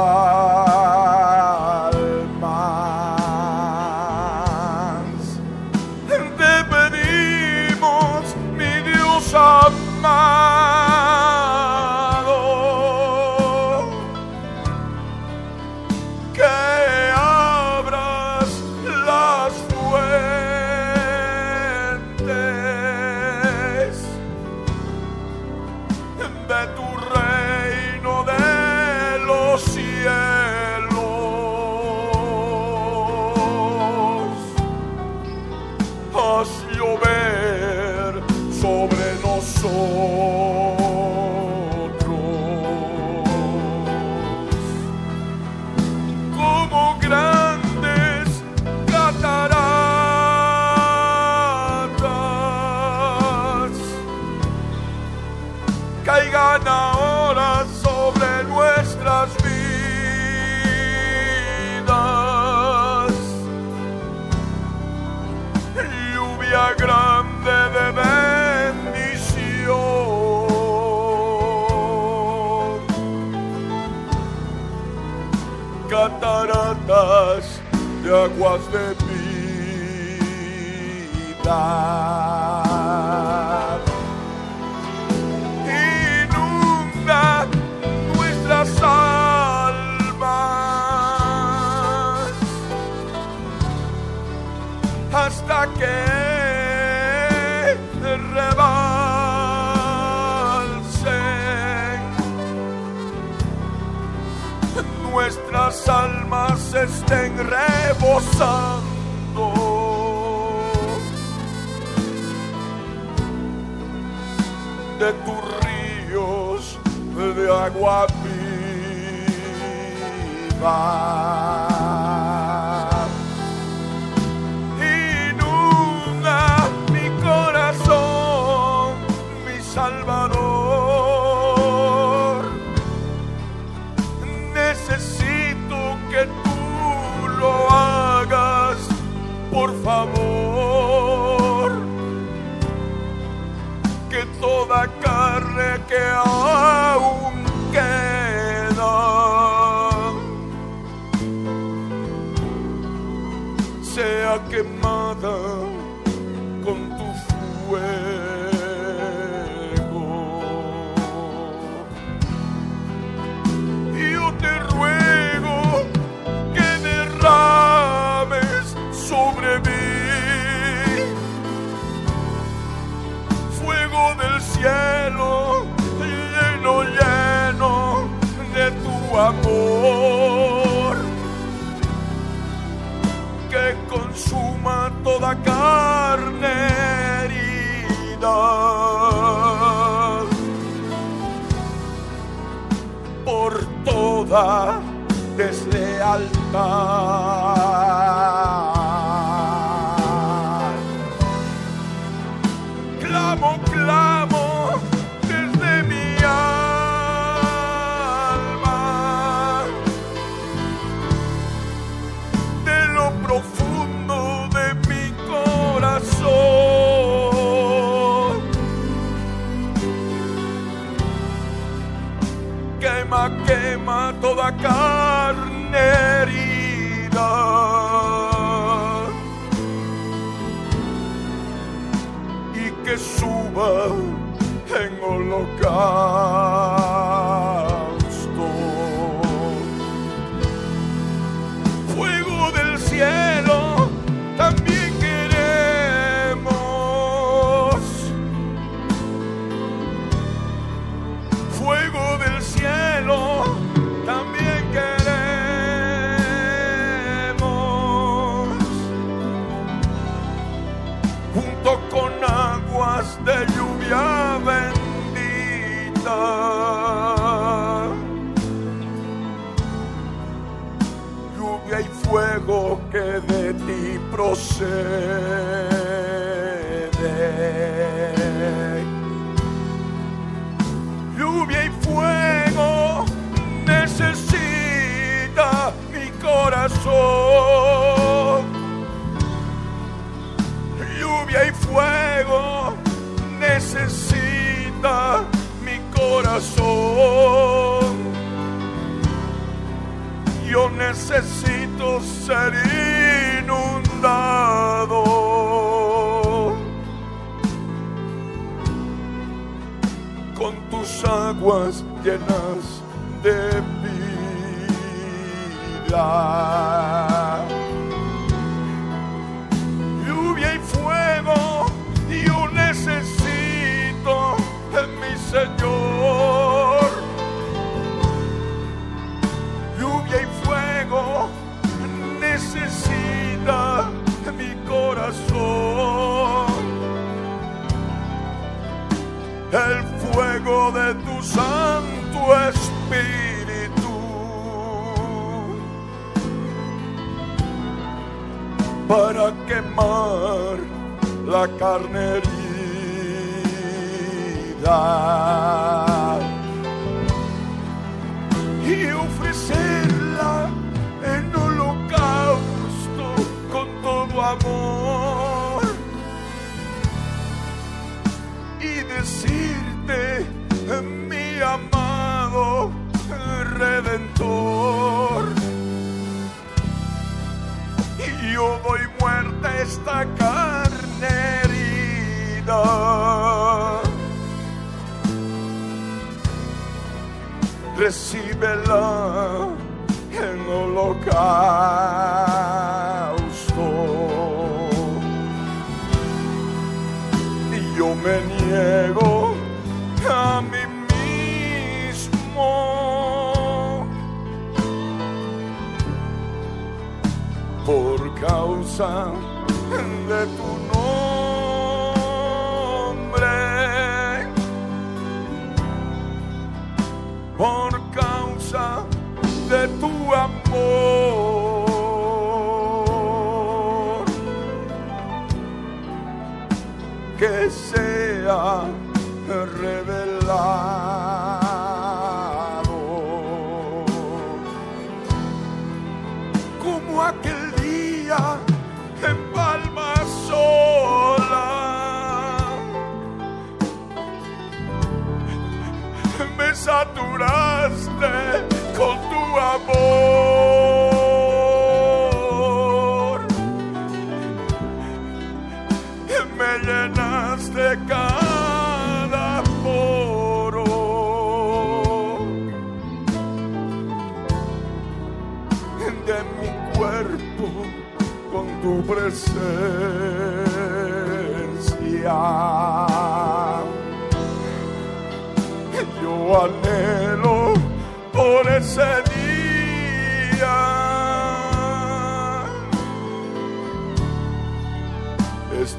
tus ríos de agua viva. Oh. amor que consuma toda carne herida por toda deslealtad. toda carne herida. Y que suba en holocausto.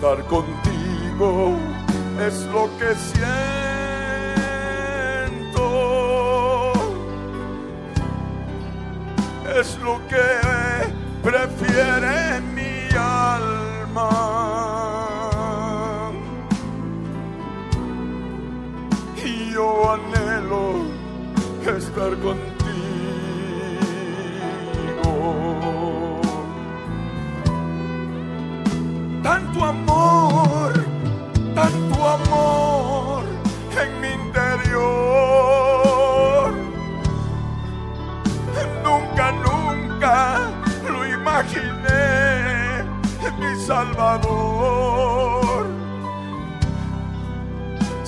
Estar contigo es lo que siento. Es lo que prefiere mi alma. Y yo anhelo estar contigo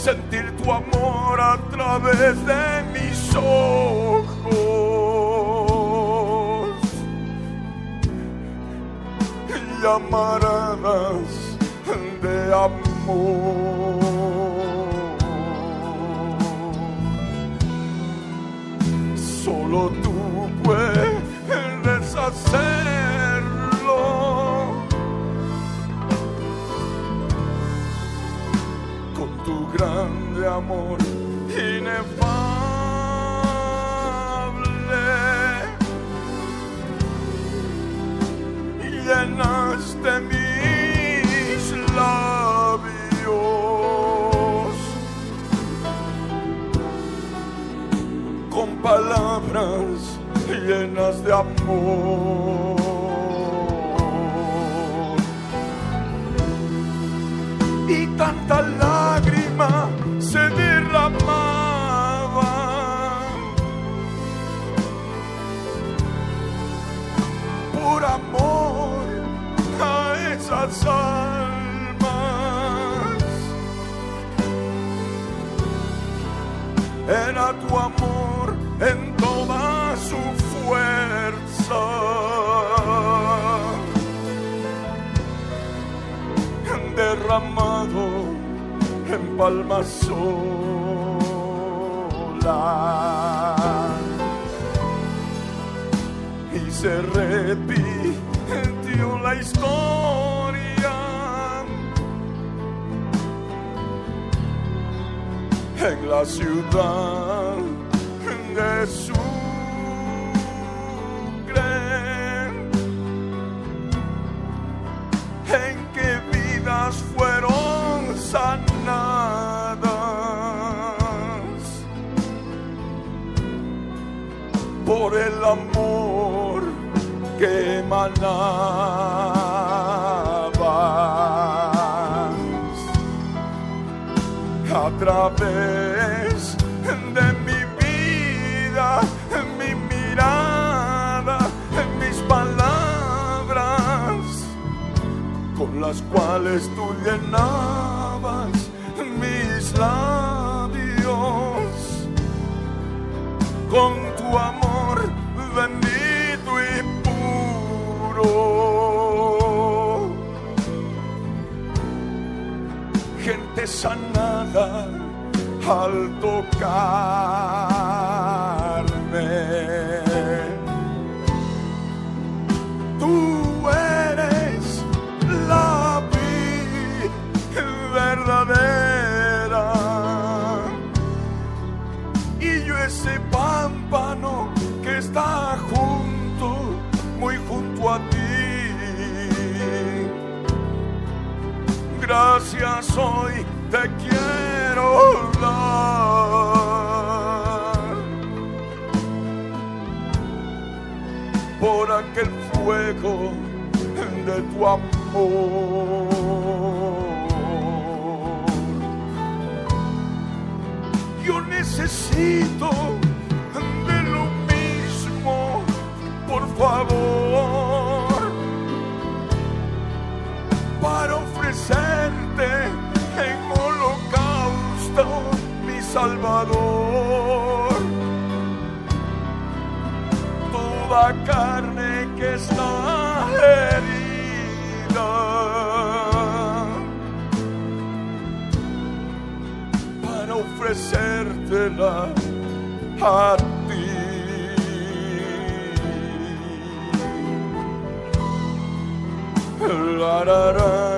sentir tu amor a través de mis ojos llamaradas de amor. Solo tú puedes hacer grande amor inefable. Llenaste mis labios con palabras llenas de amor. y tanta la Era tu amor en toda su fuerza. Derramado en palmas solas y se repitió la historia en la ciudad de Sucre en que vidas fueron sanadas por el amor que emanabas a través de mi vida, mi mirada, mis palabras, con las cuales tú llenabas mis labios con tu amor bendito y puro. Sanada al tocarme. Tú eres la vida verdadera y yo ese pámpano que está junto, muy junto a ti. Gracias hoy te quiero dar por aquel fuego de tu amor. Yo necesito de lo mismo, por favor, para ofrecerte Salvador. Toda carne que está herida para ofrecértela a ti. La, la,